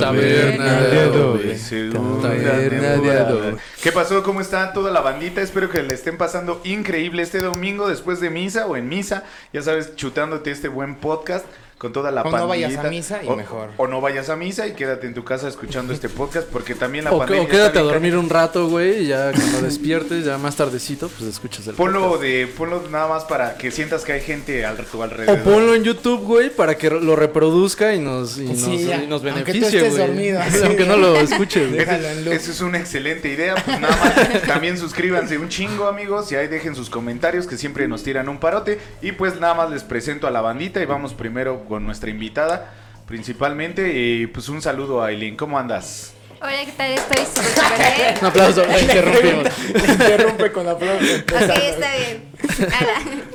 Taberna de Adobe. Segunda Taberna de. Adobe. ¿Qué pasó? ¿Cómo está toda la bandita? Espero que le estén pasando increíble este domingo después de misa o en misa. Ya sabes, chutándote este buen podcast con toda la O no vayas a misa y O- mejor. O no vayas a misa y quédate en tu casa escuchando este podcast porque también la O, pandemia. o quédate está a dormir un rato, güey, y ya cuando despiertes, ya más tardecito, pues escuchas el Ponlo podcast. de, ponlo nada más para que sientas que hay gente a tu O alrededor. ponlo en YouTube, güey, para que lo reproduzca y nos, y nos, Sí, ya. y nos Aunque beneficie, estés güey. dormido, así, Aunque no lo escuches. Esa es una excelente idea. Pues nada más, también suscríbanse un chingo, amigos. Y ahí dejen sus comentarios que siempre nos tiran un parote. Y pues nada más les presento a la bandita y vamos primero con nuestra invitada, principalmente. Y pues un saludo a Aileen. ¿Cómo andas? Hola, ¿qué tal? Estoy súper bien. Un aplauso, la interrumpimos. Interrumpe con aplauso. Ok, está bien. Hola.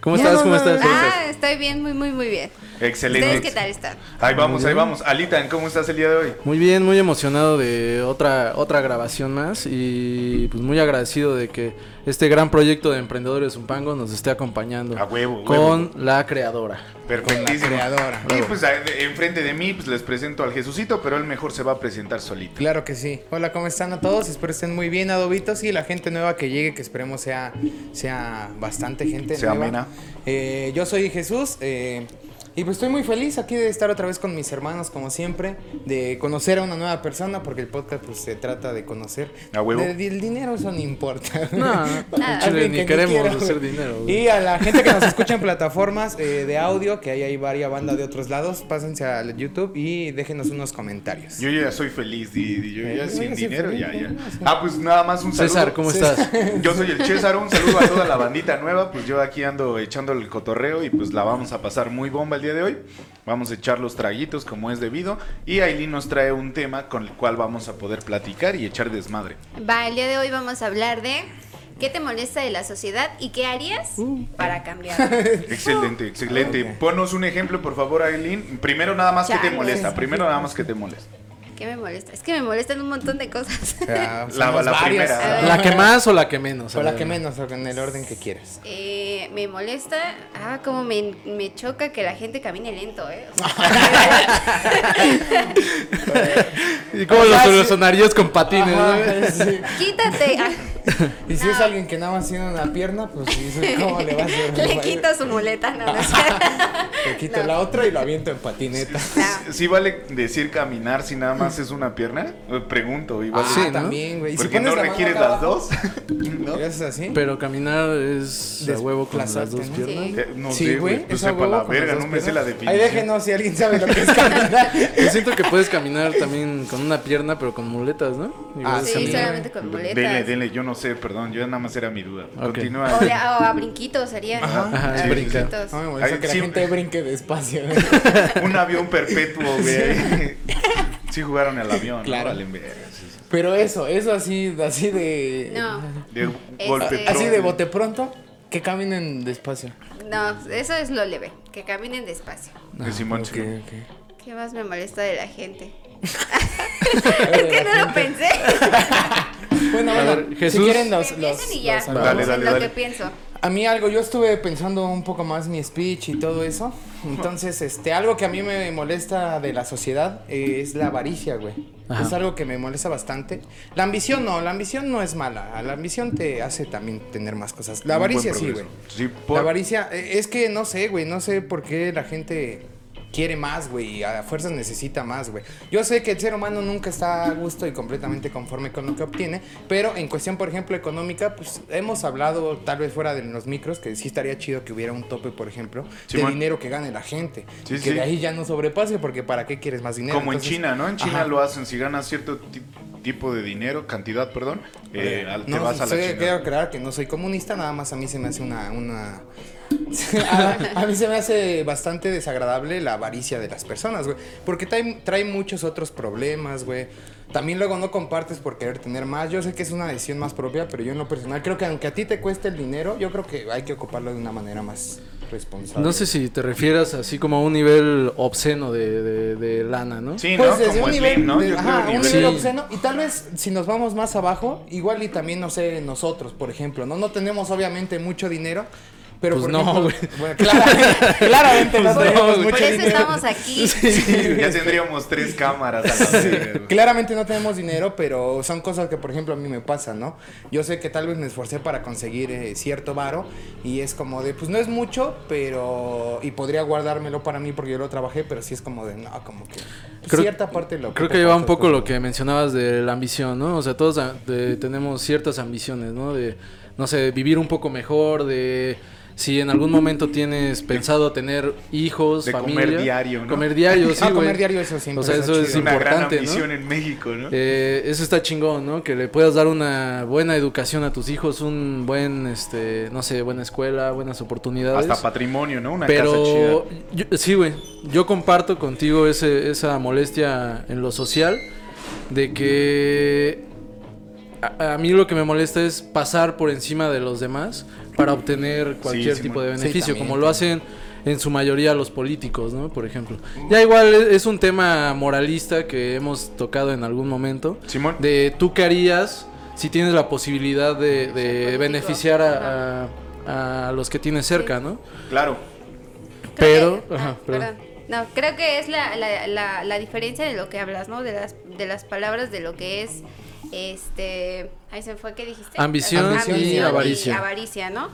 ¿Cómo estás? no, ¿Cómo no, estás? Ah, estoy bien, muy, muy, muy bien. Excelente. ¿Ustedes qué tal están? Ahí vamos, ahí vamos. Alitan, ¿cómo estás el día de hoy? Muy bien, muy emocionado de otra otra grabación más y pues muy agradecido de que este gran proyecto de Emprendedores Zumpango nos esté acompañando A huevo, con la creadora. Perfectísimo. Con la creadora. Y pues enfrente de mí pues les presento al Jesucito, pero él mejor se va a presentar solito. Claro que sí. Hola, ¿cómo están a todos? Espero estén muy bien, adobitos. Y la gente nueva que llegue, que esperemos sea, sea bastante gente Sea nueva. amena. Eh, yo soy Jesús. eh, y pues estoy muy feliz aquí de estar otra vez con mis hermanos, como siempre. De conocer a una nueva persona, porque el podcast pues se trata de conocer. A huevo. De- del dinero eso no importa. No, chile, ni que queremos hacer dinero. güey. Y a la gente que nos escucha en plataformas eh, de audio, que ahí hay varias bandas de otros lados, pásense al YouTube y déjenos unos comentarios. Yo ya soy feliz, di- di- yo ya Eh, sin dinero, feliz, ya, ya. Ah, pues nada más un saludo. César, ¿cómo estás? Yo soy el César, un saludo a toda la bandita nueva, pues yo aquí ando echando el cotorreo y pues la vamos a pasar muy bomba el día de hoy. Vamos a echar los traguitos como es debido y Aileen nos trae un tema con el cual vamos a poder platicar y echar desmadre. Va, el día de hoy vamos a hablar de qué te molesta de la sociedad y qué harías para cambiar. Excelente, excelente. Ponos un ejemplo, por favor, Aileen. Primero nada más que te molesta, primero nada más que te molesta. ¿Qué me molesta? Es que me molestan un montón de cosas. Sea, La- primera. ¿La que más o la que menos? O la que menos, o en el orden que quieras. Eh, me molesta, ah, como me, me choca que la gente camine lento, ¿eh? O sea, Y como los, los sonaríos con patines, Ajá, güey. sí. quítate. ah, Y si es alguien que nada más tiene una pierna, pues dices, ¿cómo le vas a hacer? le quito su muleta, no, no es cierto. Le quito No. la otra y lo aviento en patineta. No. ¿Sí vale decir caminar si nada más es una pierna? Eh, Pregunto, igual. Ah, Sí, ¿no? también, güey. Si Porque pones no la requieres las abajo, dos. ¿no? ¿y haces así? Pero caminar es a huevo con las dos ¿no? piernas. Sí. Eh, no sí, sé, güey. Pues es a sepa la verga, no me sé la definición. Ahí déjenos si alguien sabe lo que es caminar. Yo siento que puedes caminar también con una pierna, pero con muletas, ¿no? Igual Ah, es Sí, solamente con muletas. Dele, dele, yo no sé, perdón, yo nada más era mi duda. Ok. Continúa. O, de- o a brinquitos sería. Ajá, Ajá, sí, brinquitos. No me molesta Ay, que la sí. gente brinque despacio. Un avión perpetuo, güey. Sí jugaron al avión, Claro. ¿no? Pero eso, eso así, así de. No, De Este- golpe Así de bote pronto, que caminen despacio. no, eso es lo leve, que caminen despacio. De Simón, Ok, Simón. ok. ¿Qué más me molesta de la gente? es que no lo pensé. Bueno, A bueno, ver, si Jesús. quieren los, Que los, empiecen y ya. los- Dale, dale, lo dale. que pienso. A mí algo, yo estuve pensando un poco más mi speech y todo eso. Entonces, este, algo que a mí me molesta de la sociedad eh, es la avaricia, güey. Ajá. Es algo que me molesta bastante. La ambición no, la ambición no es mala. La ambición te hace también tener más cosas. La avaricia sí, güey. Sí, La por... avaricia, eh, es que no sé, güey, no sé por qué la gente quiere más, güey, y a fuerzas necesita más, güey. Yo sé que el ser humano nunca está a gusto y completamente conforme con lo que obtiene, pero en cuestión, por ejemplo, económica, pues hemos hablado tal vez fuera de los micros que sí estaría chido que hubiera un tope, por ejemplo, de dinero que gane la gente. Sí, que sí. de ahí ya no sobrepase, porque ¿para qué quieres más dinero? Como en China, ¿no? En China Ajá. lo hacen. Si ganas cierto ti- tipo de dinero, cantidad, perdón, eh, te No, vas a la soy- chingada. quiero aclarar que no soy comunista, nada más a mí se me hace una... una... a, a mí se me hace bastante desagradable la avaricia de las personas, güey. Porque trae, trae muchos otros problemas, güey. También luego no compartes por querer tener más. Yo sé que es una decisión más propia, pero yo en lo personal creo que aunque a ti te cueste el dinero, yo creo que hay que ocuparlo de una manera más responsable. No sé si te refieras así como a un nivel obsceno de, de, de lana, ¿no? Sí, Pues ¿no? desde Como un Slim, nivel, ¿no? de- ajá, un nivel- nivel Sí. obsceno. Y tal vez si nos vamos más abajo, igual y también, no sé, nosotros, por ejemplo, ¿no? No tenemos obviamente mucho dinero, Pero Pues por no, ejemplo, güey. Bueno, claramente, claramente no Pues no, tenemos mucho Por eso dinero. estamos aquí. ya tendríamos tres cámaras a güey. Claramente no tenemos dinero, pero son cosas que, por ejemplo, a mí me pasan, ¿no? Yo sé que tal vez me esforcé para conseguir eh, cierto varo y es como de, pues no es mucho, pero... Y podría guardármelo para mí porque yo lo trabajé, pero sí es como de, no, como que... Creo- cierta parte lo Creo que lleva un poco lo que mencionabas de la ambición, ¿no? O sea, todos de- tenemos ciertas ambiciones, ¿no? De, no sé, vivir un poco mejor, de si en algún momento tienes pensado tener hijos, De familia. comer diario, ¿no? Comer diario, sí, Ah, comer diario eso siempre O sea, está eso es. Una gran importante, ¿no? ambición en México, ¿no? Eh, eso está chingón, ¿no? Que le puedas dar una buena educación a tus hijos, un buen, este, no sé, buena escuela, buenas oportunidades. Hasta patrimonio, ¿no? Una casa Pero chida. yo- sí, güey. Yo comparto contigo ese, esa molestia en lo social de que a, a mí lo que me molesta es pasar por encima de los demás para obtener cualquier Sí, tipo de beneficio, también, como lo hacen en su mayoría los políticos, ¿no? Por ejemplo. Ya igual es, es un tema moralista que hemos tocado en algún momento. Simón. De tú qué harías si tienes la posibilidad de, de beneficiar a, a- a los que tienes cerca, ¿no? Claro. Pero, Creo que- ajá, ah, perdón. perdón. No, creo que es la, la, la, la diferencia de lo que hablas, ¿no? De las, de las palabras de lo que es, este, ahí se fue, ¿qué dijiste? Ambición y avaricia. avaricia, ¿no?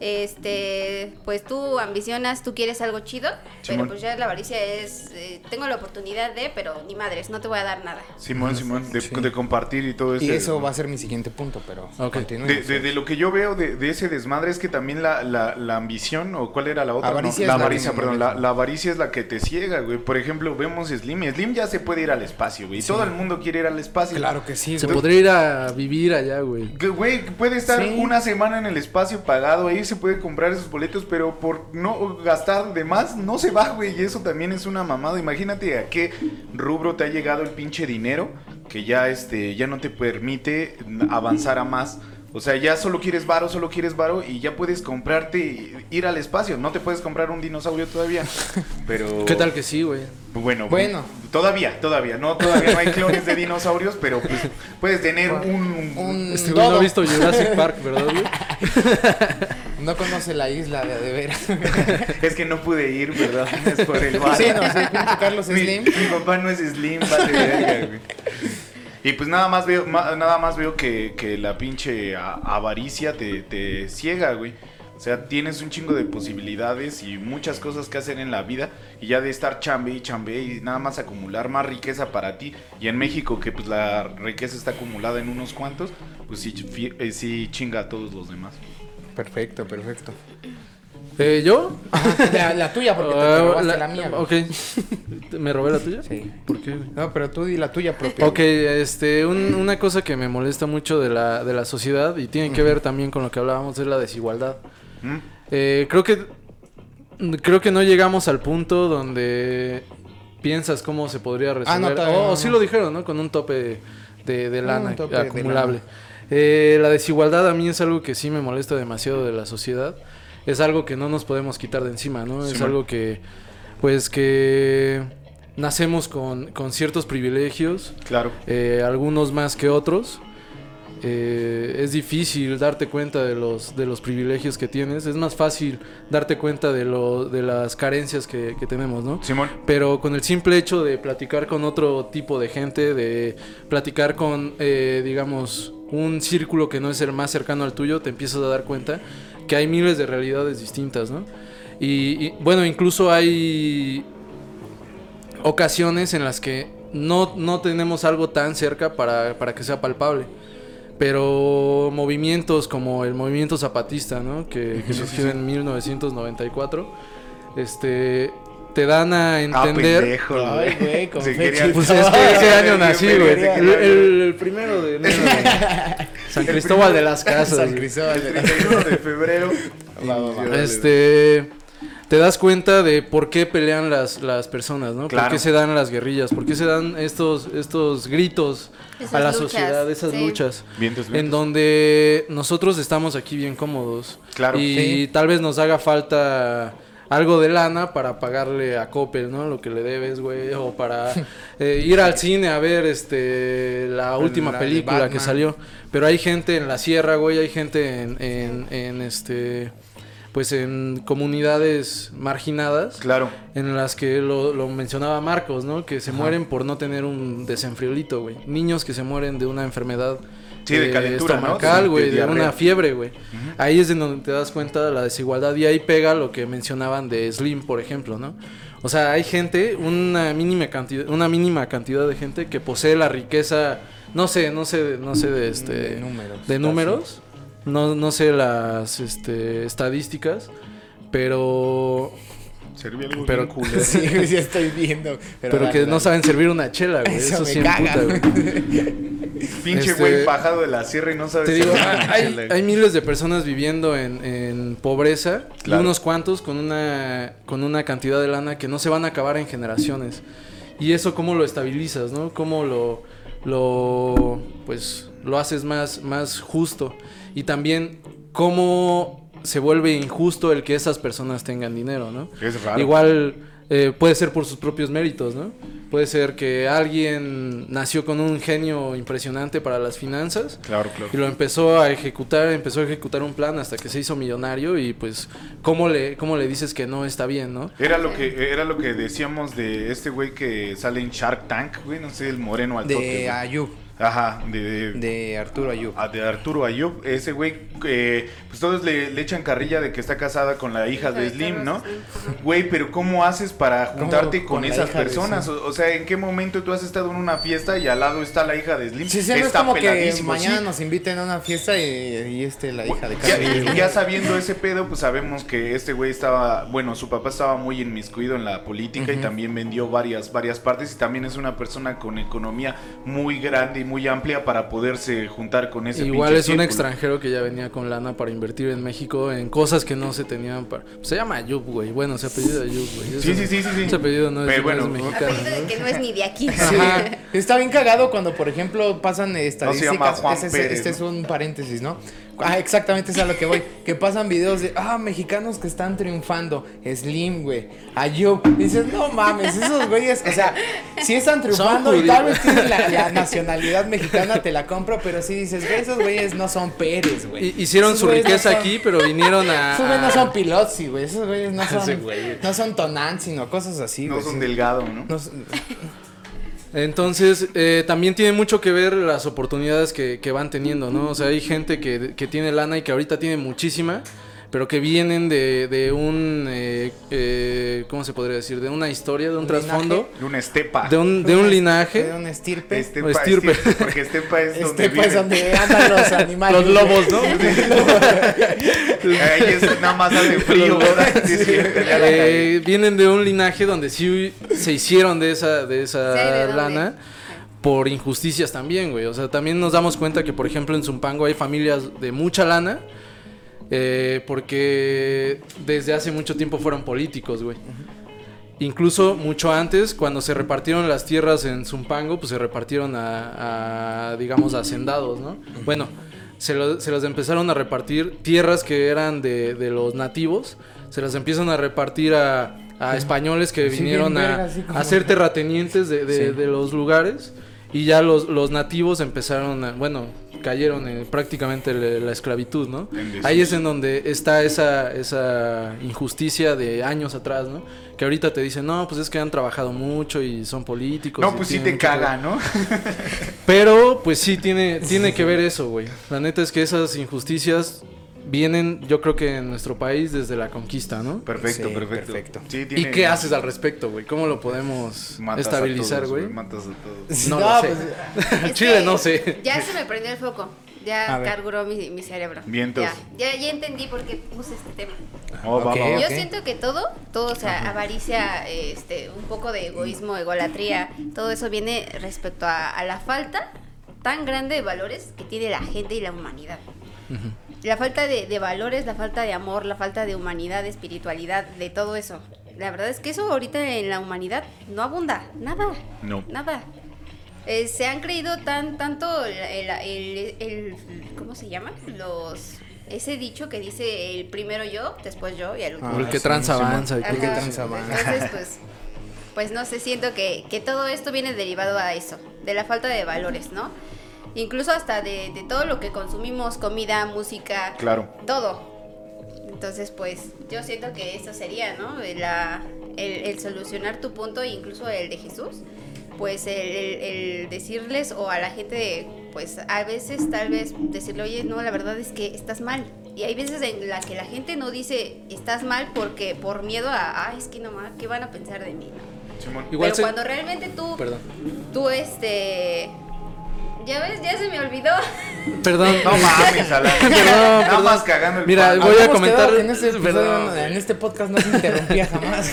Este, pues tú ambicionas, tú quieres algo chido, pero pues ya la avaricia es, eh, tengo la oportunidad de, pero ni madres, no te voy a dar nada. Simón, Simón, de, Sí. de compartir y todo eso. Y eso va a ser mi siguiente punto, pero. De, de- de lo que yo veo de, de ese desmadre es que también la, la, la ambición, o cuál era la otra, Avaricia No, la avaricia, perdón, la, la avaricia es la que te ciega, güey. Por ejemplo, vemos Slim, Slim ya se puede ir al espacio, güey. y Todo el mundo quiere ir al espacio. Claro que sí, Se güey. podría ir a vivir allá, güey. Que, Güey, puede estar Sí. una semana en el espacio pagado, ahí se puede comprar esos boletos, pero por no gastar de más, no se va, güey, y eso también es una mamada. Imagínate a qué rubro te ha llegado el pinche dinero que ya, este, ya no te permite avanzar a más. O sea, ya solo quieres varo, solo quieres varo y ya puedes comprarte y ir al espacio. No te puedes comprar un dinosaurio todavía, pero... ¿Qué tal que sí, güey? Bueno, Bueno. Todavía, todavía. No, todavía no hay clones de dinosaurios, pero pues puedes tener un... Un Este güey no ha visto Jurassic Park, ¿verdad, güey? No conoce la isla de, de veras. Es que no pude ir, ¿verdad? Es por el bar. Sí, no, sí, Carlos Slim. mi papá no es Slim, vale verga, güey. Y pues nada más veo, ma- nada más veo que, que la pinche a- avaricia te, te ciega, güey. O sea, tienes un chingo de posibilidades y muchas cosas que hacer en la vida y ya de estar chambe y chambe y nada más acumular más riqueza para ti. Y en México que pues la riqueza está acumulada en unos cuantos, pues sí, eh, sí chinga a todos los demás. Perfecto, perfecto. Eh, ¿Yo? La, la tuya, porque te, Ah, robaste la- la, mía. Ok. ¿Me robé la tuya? Sí. ¿Por qué? No, pero tú di la tuya propia. Ok, este, un- una cosa que me molesta mucho de la, de la sociedad y tiene que ver también con lo que hablábamos es la desigualdad. ¿Mm? Eh, creo que creo que no llegamos al punto donde piensas cómo se podría resolver. no, todavía o no, sí no. lo dijeron, ¿no? Con un tope de, de Un lana de acumulable. Eh, la desigualdad a mí es algo que sí me molesta demasiado de la sociedad. Es algo que no nos podemos quitar de encima, ¿no? Sí, es man. algo que, pues que nacemos con, con ciertos privilegios, Claro. eh, algunos más que otros. Eh, es difícil darte cuenta de los, de los privilegios que tienes. Es más fácil darte cuenta de, lo, de las carencias que, que tenemos, ¿no? Simón. Pero con el simple hecho de platicar con otro tipo de gente, de platicar con, eh, digamos, un círculo que no es el más cercano al tuyo, te empiezas a dar cuenta que hay miles de realidades distintas, ¿no? Y, y, bueno, incluso hay ocasiones en las que no, no tenemos algo tan cerca para, para que sea palpable. Pero movimientos como el movimiento zapatista, ¿no? Que, que surgió en 1994, este, te dan a Ah, entender... pendejo, Ay, güey, quería- y Pues es que ese año nací, güey. El, quería- el- el primero de enero, güey. San Cristóbal de las Casas. San. Cristóbal El de- 31 de febrero. Va, va, va. Este, te das cuenta de por qué pelean las, las personas, ¿no? Claro. ¿Por qué se dan las guerrillas? ¿Por qué se dan estos, estos gritos a la luchas, sociedad, esas sí. luchas? Vientos, En donde nosotros estamos aquí bien cómodos. Claro. Y Sí. tal vez nos haga falta algo de lana para pagarle a Coppel, ¿no? Lo que le debes, güey. O para eh, ir al cine a ver este la última La película que salió. Pero hay gente en la sierra, güey. Hay gente en, en, en, este... pues en comunidades marginadas. Claro. En las que lo, lo mencionaba Marcos, ¿no? Que se mueren por no tener un desenfriolito, güey. Niños que se mueren de una enfermedad Sí, de eh, calentura, ¿no? estomacal, De- güey, de una fiebre, güey. Ahí es en donde te das cuenta de la desigualdad y ahí pega lo que mencionaban de Slim, por ejemplo, ¿no? O sea, hay gente, una mínima cantidad, una mínima cantidad de gente que posee la riqueza, no sé, no sé, no sé de este De números, de números, no, no sé las este, estadísticas, pero Serví algo Pero- bien culero. Sí, sí estoy viendo. Pero, pero dale, que no saben servir una chela, güey. Eso Eso, me sí caga. emputa, güey. Pinche Este- güey bajado de la sierra y no sabe Te digo, hay, hay miles de personas viviendo en, en pobreza Claro. y unos cuantos con una, con una cantidad de lana que no se van a acabar en generaciones. Y eso cómo lo estabilizas, ¿no? Cómo lo, lo pues, lo haces más, más justo. Y también cómo se vuelve injusto el que esas personas tengan dinero, ¿no? Es raro. Igual eh, puede ser por sus propios méritos, ¿no? Puede ser que alguien nació con un genio impresionante para las finanzas Claro, claro. y lo empezó a ejecutar, empezó a ejecutar un plan hasta que se hizo millonario y pues cómo le cómo le dices que no está bien, ¿no? Era lo que era lo que decíamos de este güey que sale en Shark Tank, güey, no sé, el moreno al. De. Ayub. Ajá, de, de, De Arturo Ayub. a- de Arturo Ayub, ese güey, eh, pues todos le, le echan carrilla de que está casada con la hija de Slim, ¿no? Güey, pero ¿cómo haces para juntarte ¿Cómo con, esas personas? O, o sea, ¿en qué momento tú has estado en una fiesta y al lado está la hija de Slim? Sí, sí, no es está como que mañana sí. nos inviten a una fiesta y, y este, la hija de Ya, cada ya sabiendo ese pedo, pues sabemos que este güey estaba, bueno, su papá estaba muy inmiscuido en la política y también vendió varias, varias partes y también es una persona con economía muy grande y muy amplia para poderse juntar con ese Igual es un extranjero que ya venía con lana para invertir en México en cosas que no se tenían para... Se llama Ayub, güey. Bueno, se apellida Ayub, güey. Sí, sí, sí, sí, sí. Ese apellido no es, Pero no es bueno, mexicano, Apellido de ¿no? que no es ni de aquí. Ajá. Está bien cagado cuando, por ejemplo, pasan llama estadísticas. Juan Ese es- Pérez, este es ¿no? un paréntesis, ¿no? Ah, exactamente, es a lo que voy. Que pasan videos de, ah, mexicanos que están triunfando. Slim, güey. Ayub. Dices, no mames, esos güeyes, o sea, sí están triunfando y tal vez tienen la, la nacionalidad mexicana, te la compro, pero sí dices, güey, esos güeyes no son Pérez, güey. Hicieron Esos su no riqueza son- aquí, pero vinieron a... Esos güeyes no son Pilotzi, güey. Esos güeyes no son, güey. no son Tonán, sino cosas así, No güey. son sí. delgado, ¿no? No son- Entonces, eh, también tiene mucho que ver las oportunidades que, que van teniendo, ¿no? O sea, hay gente que, que tiene lana y que ahorita tiene muchísima, pero que vienen de, de un, eh, eh, ¿cómo se podría decir? De una historia, de un ¿Un trasfondo, De una estepa. de un, de un de linaje. un estirpe. Estepa, estirpe. estirpe, porque estepa es donde Este pues viven. donde andan los animales. Los lobos, ¿no? Ahí es, nada más hace frío, ¿verdad? Sí, es cagué. Eh, vienen de un linaje donde sí se hicieron de esa, de esa Sí, ¿de dónde? lana por injusticias también, güey. O sea, también nos damos cuenta que, por ejemplo, en Zumpango hay familias de mucha lana eh, porque desde hace mucho tiempo fueron políticos, güey. Incluso mucho antes, cuando se repartieron las tierras en Zumpango, pues se repartieron a, a, digamos, a hacendados, ¿no? Bueno, se, lo- se las empezaron a repartir tierras que eran de, de los nativos, se las empiezan a repartir a, a españoles que Sí, vinieron a, a ser terratenientes de, de- Sí. de los lugares y ya los, los nativos empezaron a, bueno, cayeron en prácticamente la, la esclavitud, ¿no? Ahí es en donde está esa, esa injusticia de años atrás, ¿no? Que ahorita te dicen, no, pues es que han trabajado mucho y son políticos. No, pues sí te que caga, ver". ¿no? Pero, pues sí, tiene, tiene que ver eso, güey. La neta es que esas injusticias vienen, yo creo que en nuestro país desde la conquista, ¿no? Perfecto, Sí, perfecto. perfecto. Sí, ¿Y tiene- qué haces al respecto, güey? ¿Cómo lo podemos Matas estabilizar, güey? Matas a todos. No, No, lo sé. pues, Es Chile no sé. Ya se me prendió el foco. Ya ver. carguró mi, mi cerebro. Vientos. Ya, ya, ya entendí por qué puse este tema. Oh, va, Ok. va, va. Yo siento que todo, todo, o sea, avaricia, este, un poco de egoísmo, egolatría, todo eso viene respecto a, a la falta tan grande de valores que tiene la gente y la humanidad. La falta de, de valores, la falta de amor, la falta de humanidad, de espiritualidad, de todo eso. La verdad es que eso ahorita en la humanidad no abunda, nada. No. Nada. Eh, se han creído tan tanto el, el- el- el- ¿cómo se llama? Los ese dicho que dice el primero yo, después yo y el último. Ah, el que sí, avanza. que tranza avanza. Entonces, pues, pues no sé, siento que, que todo esto viene derivado a eso, de la falta de valores, ¿no? Incluso hasta de, de todo lo que consumimos, comida, música, Claro. todo. Entonces, pues yo siento que eso sería, ¿no? La, el, el solucionar tu punto, e incluso el de Jesús, pues el, el- el decirles o a la gente, pues a veces tal vez decirle, oye, no, la verdad es que estás mal. Y hay veces en las que la gente no dice estás mal porque por miedo a, ah, es que no más, ¿qué van a pensar de mí? no?". Igual Pero se- cuando realmente tú, Perdón. tú este, ya ves, ya se me olvidó. Perdón. No mames, Alan. Perdón, Nada perdón. más cagando el Mira, voy a comentar- En este, episodio, en este podcast no se interrumpía jamás.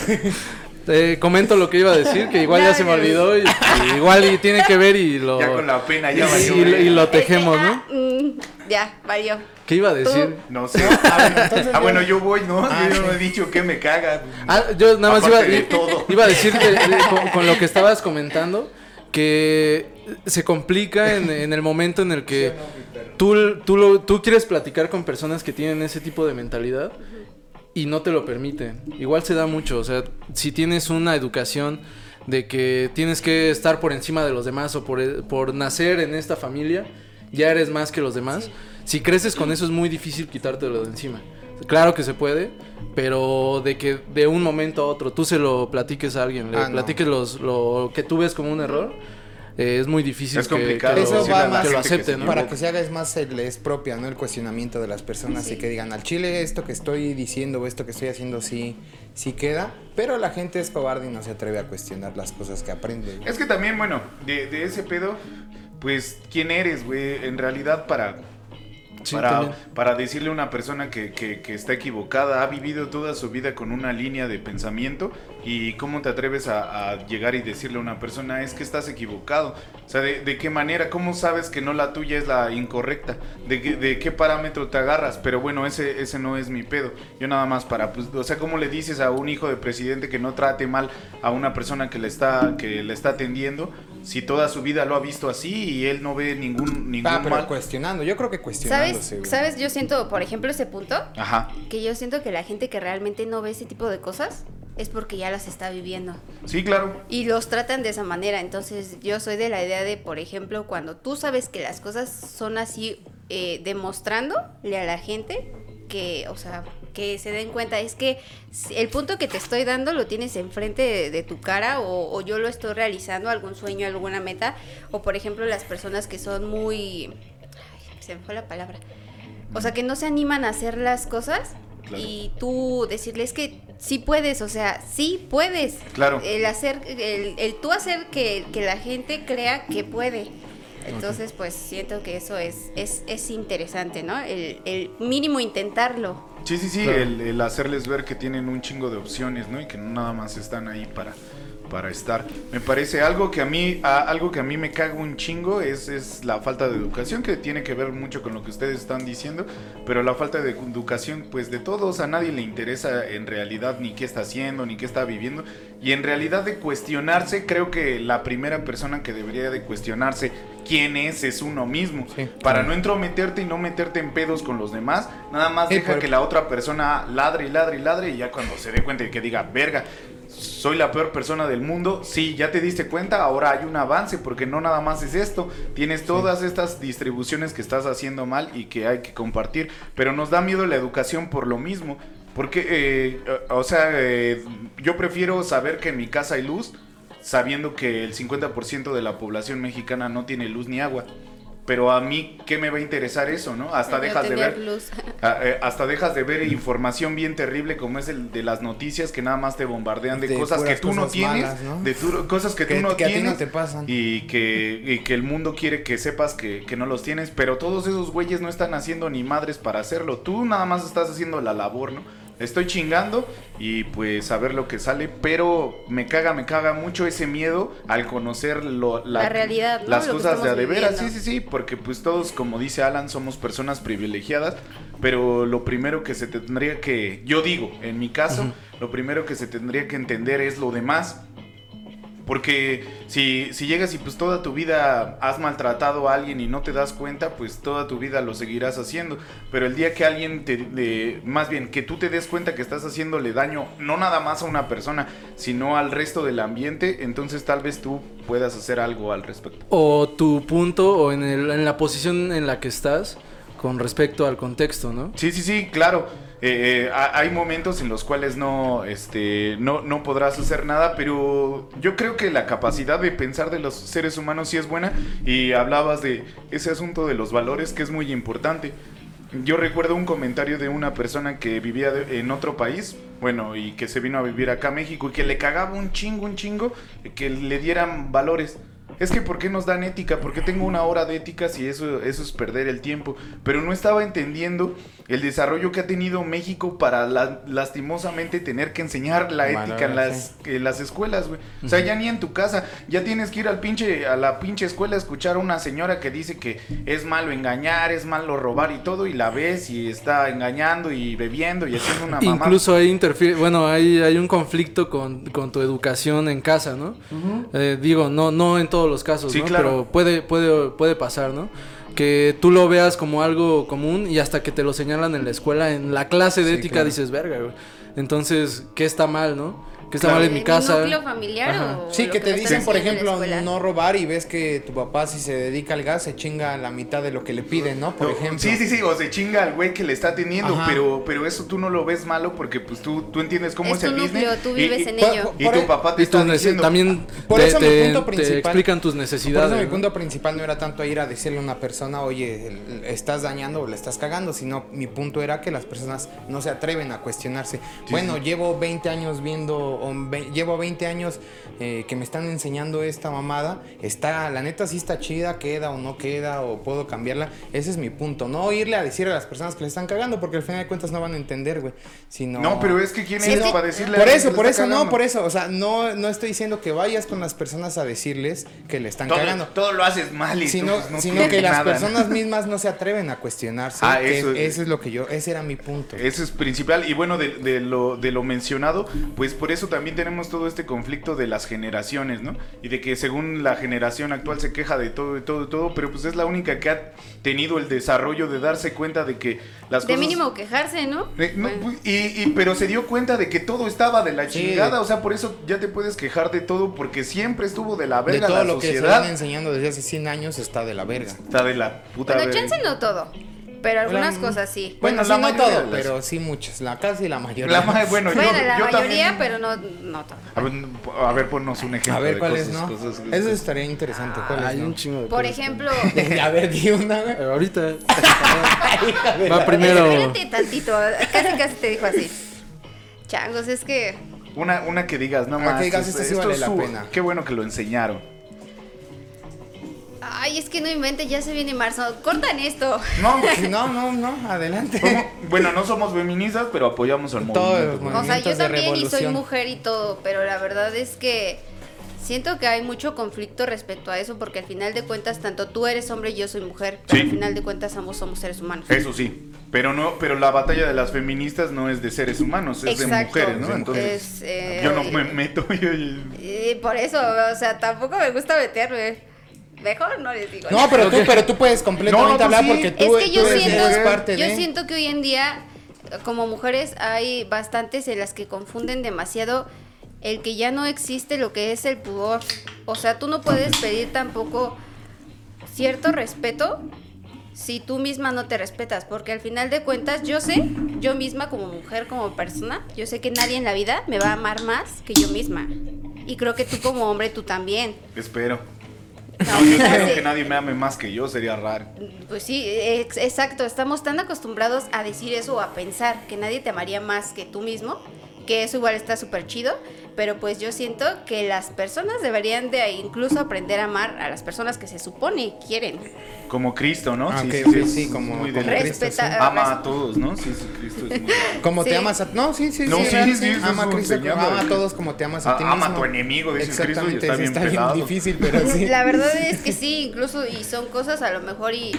Eh, comento lo que iba a decir, que igual ya se me olvidó y, y igual y tiene que ver y lo Ya con la pena ya y, valió. y- lo tejemos, ¿no? Ah, mm, ya, valió. ¿Qué iba a decir? No sé. Ah, bueno, entonces Ah, yo- bueno, yo voy, ¿no? Ah, yo no he dicho que me caga. Ah, yo nada más iba, Aparte de todo. iba a decir que, eh, con, con lo que estabas comentando que se complica en, en el momento en el que tú, tú, lo- tú quieres platicar con personas que tienen ese tipo de mentalidad y no te lo permiten. Igual se da mucho, o sea, si tienes una educación de que tienes que estar por encima de los demás o por, por nacer en esta familia, ya eres más que los demás. Si creces con eso es muy difícil quitártelo de encima. Claro que se puede, pero de que de un momento a otro tú se lo platiques a alguien, le Ah, no. platiques los, lo que tú ves como un error, eh, es muy difícil Es que- complicado que, lo- Eso decirle va a la más que lo gente que acepte, se ¿no? Para que se haga es más el es propia, ¿no? El cuestionamiento de las personas y que digan al chile esto que estoy diciendo o esto que estoy haciendo sí, sí queda, pero la gente es cobarde y no se atreve a cuestionar las cosas que aprende. Es que también, bueno, de, de ese pedo, pues, ¿quién eres, güey? En realidad, para, Sí, para, para decirle a una persona que, que- que está equivocada, ha vivido toda su vida con una línea de pensamiento y cómo te atreves a, a llegar y decirle a una persona es que estás equivocado. O sea, ¿de, de qué manera? ¿Cómo sabes que no la tuya es la incorrecta? ¿De, qué- de qué parámetro te agarras? Pero bueno, ese, ese no es mi pedo. Yo nada más para, pues, o sea, ¿cómo le dices a un hijo de presidente que no trate mal a una persona que le está, que le está atendiendo si toda su vida lo ha visto así y él no ve ningún, ningún Ah, pero mal? cuestionando, yo creo que cuestionándose. ¿Sabes? ¿Sabes? Yo siento, por ejemplo, ese punto, Ajá. que yo siento que la gente que realmente no ve ese tipo de cosas es porque ya las está viviendo. Sí, claro. Y los tratan de esa manera. Entonces yo soy de la idea de, por ejemplo, cuando tú sabes que las cosas son así, eh, demostrándole a la gente que, o sea, que se den cuenta, es que el punto que te estoy dando lo tienes enfrente de, de tu cara o, o yo lo estoy realizando, algún sueño, alguna meta, o por ejemplo las personas que son muy... ay, se me fue la palabra. O sea, que no se animan a hacer las cosas Claro. y tú decirles que sí puedes, o sea, sí puedes. Claro. El hacer, el, el tú hacer que, que la gente crea que puede. Entonces, pues siento que eso es, es, es interesante, ¿no? El, el mínimo intentarlo. Sí, sí, sí, Claro. el, el hacerles ver que tienen un chingo de opciones, ¿no? Y que no nada más están ahí para, para estar. Me parece algo que a mí, a- algo que a mí me caga un chingo es, es la falta de educación, que tiene que ver mucho con lo que ustedes están diciendo, pero la falta de educación, pues de todos, a nadie le interesa en realidad ni qué está haciendo, ni qué está viviendo. Y en realidad de cuestionarse, creo que la primera persona que debería de cuestionarse quién es es uno mismo. Sí. Para no entrometerte y no meterte en pedos con los demás, nada más Sí, deja que la otra persona ladre y ladre y ladre y ya cuando se dé cuenta y que diga, verga, soy la peor persona del mundo, sí, ya te diste cuenta, ahora hay un avance porque no nada más es esto, tienes todas estas distribuciones que estás haciendo mal y que hay que compartir, pero nos da miedo la educación por lo mismo, porque, eh, o sea, eh, yo prefiero saber que en mi casa hay luz, sabiendo que el 50% de la población mexicana no tiene luz ni agua. Pero a mí, ¿qué me va a interesar eso, no? Hasta No dejas de ver. Ah, eh, hasta dejas de ver información bien terrible como es el de las noticias que nada más te bombardean de, De cosas que tú no tienes, malas, ¿no? de tu- cosas que, Que- tú no que a ti no tienes te pasan. y que, y que el mundo quiere que sepas que, que no los tienes, pero todos esos güeyes no están haciendo ni madres para hacerlo, tú nada más estás haciendo la labor, ¿no? Estoy chingando y pues a ver lo que sale, pero me caga, me caga mucho ese miedo al conocer lo- La realidad, ¿no? las Lo cosas de a estamos de veras, sí, sí, sí, porque pues todos, como dice Alan, somos personas privilegiadas, pero lo primero que se tendría que, yo digo, en mi caso, lo primero que se tendría que entender es lo demás. Porque si, si llegas y pues toda tu vida has maltratado a alguien y no te das cuenta, pues toda tu vida lo seguirás haciendo. Pero el día que alguien te, de- más bien que tú te des cuenta que estás haciéndole daño, no nada más a una persona, sino al resto del ambiente, entonces tal vez tú puedas hacer algo al respecto. O tu punto o en, el- en la posición en la que estás con respecto al contexto, ¿no? Sí, sí, sí, claro. Eh, eh, ha- hay momentos en los cuales no, este, no, no podrás hacer nada, pero yo creo que la capacidad de pensar de los seres humanos sí es buena y hablabas de ese asunto de los valores que es muy importante. Yo recuerdo un comentario de una persona que vivía en otro país, bueno, y que se vino a vivir acá a México y que le cagaba un chingo, un chingo, que le dieran valores. Es que ¿por qué nos dan ética? ¿Por qué tengo una hora de ética si eso, eso es perder el tiempo? Pero no estaba entendiendo el desarrollo que ha tenido México para la- lastimosamente tener que enseñar la ética en las, en las escuelas, güey. O sea, ya ni en tu casa, ya tienes que ir al pinche, a la pinche escuela a escuchar a una señora que dice que es malo engañar, es malo robar y todo, y la ves y está engañando y bebiendo y haciendo una mamá. Incluso ahí interfiere, bueno, hay, hay un conflicto con, con tu educación en casa, ¿no? Eh, digo, no, no en todos los casos, Sí, ¿no? claro. Pero puede, puede, puede pasar, ¿no? Que tú lo veas como algo común y hasta que te lo señalan en la escuela, en la clase de Sí, ética, claro. dices, verga, güey. Entonces, ¿qué está mal, no? ¿Qué está Claro. mal en mi casa? núcleo familiar Ajá. o Sí, que te dicen, por ejemplo, no robar y ves que tu papá si se dedica al gas se chinga la mitad de lo que le piden, ¿no? Por No, ejemplo. Sí, sí, sí, o se chinga al güey que le está teniendo, Ajá. pero, pero eso tú no lo ves malo porque pues tú, tú entiendes cómo Es es, tu el núcleo, business. tú y- vives y- en por- ello. Y Por tu e- papá te está diciendo... también Por te, eso mi te- punto te principal- explican tus Por necesidades. eso mi punto principal no era tanto ir a decirle a una persona, oye, estás dañando o le estás cagando, sino mi punto era que las personas no se atreven a cuestionarse. bueno, llevo 20 años viendo, o ve- llevo 20 años eh, que me están enseñando esta mamada, está, la neta sí está chida, queda o no queda, o puedo cambiarla. Ese es mi punto. No irle a decir a las personas que le están cagando, porque al final de cuentas no van a entender, güey. Sino... No, pero es que quién Sí, es no, para decirle a Por eso, por eso, no, por eso. O sea, no, no estoy diciendo que vayas con las personas a decirles que le están Todo, cagando. todo lo haces mal y Sino, tú, pues, no sino que las personas mismas no se atreven a cuestionarse. Ah, que eso- eso es lo que yo, ese era mi punto. Eso es principal. Y bueno, de, de lo, de lo mencionado, pues por eso también tenemos todo este conflicto de las generaciones, ¿no? Y de que según la generación actual se queja de todo, de todo, de todo, pero pues es la única que ha tenido el desarrollo de darse cuenta de que las De cosas... mínimo quejarse, ¿no? Eh, no, Bueno. pues, y, y- pero se dio cuenta de que todo estaba de la Sí. chingada, o sea, por eso ya te puedes quejar de todo, porque siempre estuvo de la De verga todo la lo que se sociedad. van enseñando desde hace 100 años está de la verga. Está de la puta Bueno, verga. chance no todo, pero algunas cosas sí. Bueno, Bueno, la sí, no todo, las- pero sí muchas. La casi la mayoría. La ma- bueno, yo, Bueno, la yo mayoría, también- pero no, no todo. A ver, a ver, ponnos un ejemplo. A ver, de ¿cuál cosas, es, no? cosas- Eso estaría interesante. ¿Cuál es, Hay no? un chingo de Por cosas. ejemplo, A ver, di una. Eh, ahorita de va primero. espérate tantito, casi casi te dijo así. Changos, es que Una, una que digas, no más. que digas, sí vale la pena. Qué bueno que lo enseñaron. Ay, es que no invente, ya se viene marzo. Cortan esto. No, No, no, no, adelante. ¿cómo? bueno, no somos feministas, pero apoyamos al Todos movimiento. O sea, yo también y soy mujer y todo, pero la verdad es que siento que hay mucho conflicto respecto a eso porque al final de cuentas tanto tú eres hombre y yo soy mujer, pero Sí. al final de cuentas ambos somos seres humanos. Eso sí. Pero no, pero la batalla de las feministas no es de seres humanos, es de mujeres, ¿no? Es, Entonces, eh, yo no me meto. yo- yo- Y por eso, o sea, tampoco me gusta meterme. Mejor no les digo. No, pero tú, pero tú puedes completamente No, no, tú hablar sí. porque es tú, que yo tú eres, siento, eres parte yo de. siento que hoy en día, como mujeres, hay bastantes en las que confunden demasiado el que ya no existe lo que es el pudor. O sea, tú no puedes pedir tampoco cierto respeto si tú misma no te respetas, porque al final de cuentas yo sé, yo misma como mujer, como persona, yo sé que nadie en la vida me va a amar más que yo misma. Y creo que tú como hombre, tú también. Espero. No, yo o sea, espero sí. que nadie me ame más que yo, sería raro. Pues sí, ex- exacto. Estamos tan acostumbrados a decir eso o a pensar que nadie te amaría más que tú mismo, que eso igual está súper chido. Pero pues yo siento que las personas deberían de incluso aprender a amar a las personas que se supone quieren. Como Cristo, ¿no? Ah, es ok, sí, como- muy como de- Cristo, Respeta- sí. Ama a todos, ¿no? Sí, sí, Cristo es muy... Como te Sí. amas a... No, sí, sí, No, sí, sí, eso Ama a Cristo, enseñando. ama a todos como te amas a ti ama mismo. a tu enemigo, dice Cristo, y Exactamente, está sí, bien está pelado. bien difícil, pero sí. La verdad es que sí, incluso y son cosas a lo mejor y,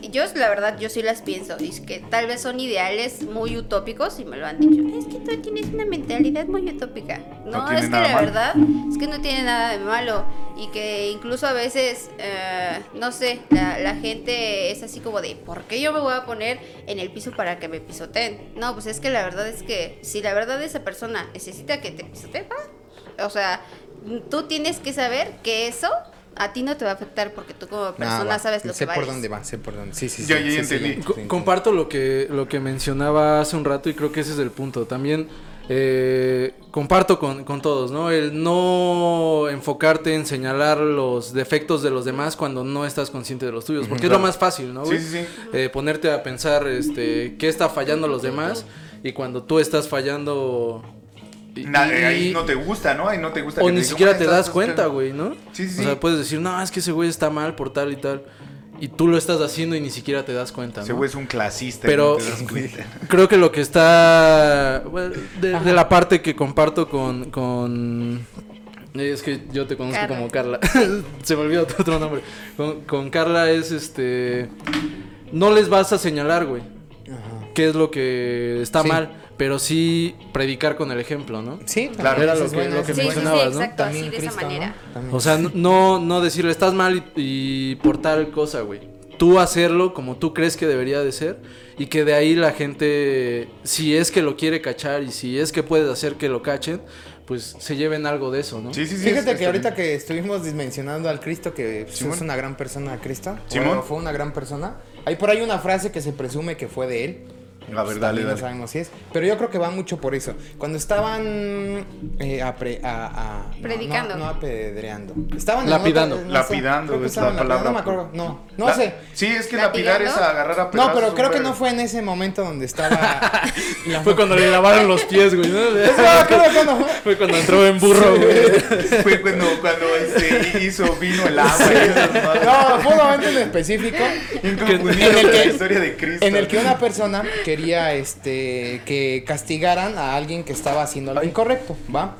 y yo la verdad yo sí las pienso, y es que tal vez son ideales muy utópicos y me lo han dicho, es que tú tienes una mentalidad muy utópica. No No, tiene es que nada la verdad es que no tiene nada de malo y que incluso a veces, eh, no sé, la, la gente es así como de, ¿por qué yo me voy a poner en el piso para que me pisoteen? No, pues es que la verdad es que si la verdad esa persona necesita que te pisoteen, va. o sea, tú tienes que saber que eso a ti no te va a afectar porque tú como persona Ah, va. sabes lo sé que por vales. dónde va, sé por dónde. Sí, sí, sí. Ya, sí, ya sí, entendí. sí, comparto lo que, lo que mencionaba hace un rato y creo que ese es el punto. También eh, comparto con, con todos, ¿no? El no enfocarte en señalar los defectos de los demás cuando no estás consciente de los tuyos, porque es lo más fácil, ¿no? Sí, sí, sí. Eh, ponerte a pensar este, qué está fallando los demás y cuando tú estás fallando... y- y- ahí no te gusta, ¿no? Ahí no te gusta. o que ni siquiera "Ah, te das cuenta, fallando". güey, ¿no? Sí, sí, O sea, puedes decir, no, es que ese güey está mal por tal y tal. Y tú lo estás haciendo y ni siquiera te das cuenta, Ese ¿no? güey es un clasista. Pero- y no te das cuenta. Creo que lo que está. bueno, de, de la parte que comparto con. con es que yo te conozco Carla. como Carla. Se me olvidó tu otro nombre. Con, con Carla es este. No les vas a señalar, güey. Ajá. qué es lo que está Sí. mal. Pero sí predicar con el ejemplo, ¿no? Sí, Claro. Era lo es que- bueno, lo que Sí, sí, bueno. sí, mencionabas, ¿no? exacto, así También de esa Cristo, ¿no? manera. También. O sea, no, no decirle estás mal y, y por tal cosa, güey. Tú hacerlo como tú crees que debería de ser y que de ahí la gente, si es que lo quiere cachar y si es que puedes hacer que lo cachen, pues se lleven algo de eso, ¿no? Sí, sí, sí. Fíjate es- que ahorita bien. que estuvimos mencionando al Cristo, que pues, es una gran persona, Cristo. Simón. o fue una gran persona. Hay por ahí una frase que se presume que fue de él. La Pues, verdad, también dale, no sabemos si es. Pero yo creo que va mucho por eso. Cuando estaban eh, a- a- Predicando. No, no apedreando. Estaban Lapidando. otra- no sé, Lapidando que es la palabra. No me acuerdo. No, no La- sé. Sí, es que lapidar es agarrar a No, pero creo que no fue en ese momento donde estaba. la- Fue cuando le lavaron los pies, güey. ¿no? No, creo que no. Fue cuando entró en burro, güey. Fue cuando, cuando este, hizo vino el agua. y esas madres. No, fue un momento en específico. Que- en el con la que- historia de Cristo. En el que una persona quería este que castigaran a alguien que estaba haciendo algo incorrecto, ¿va?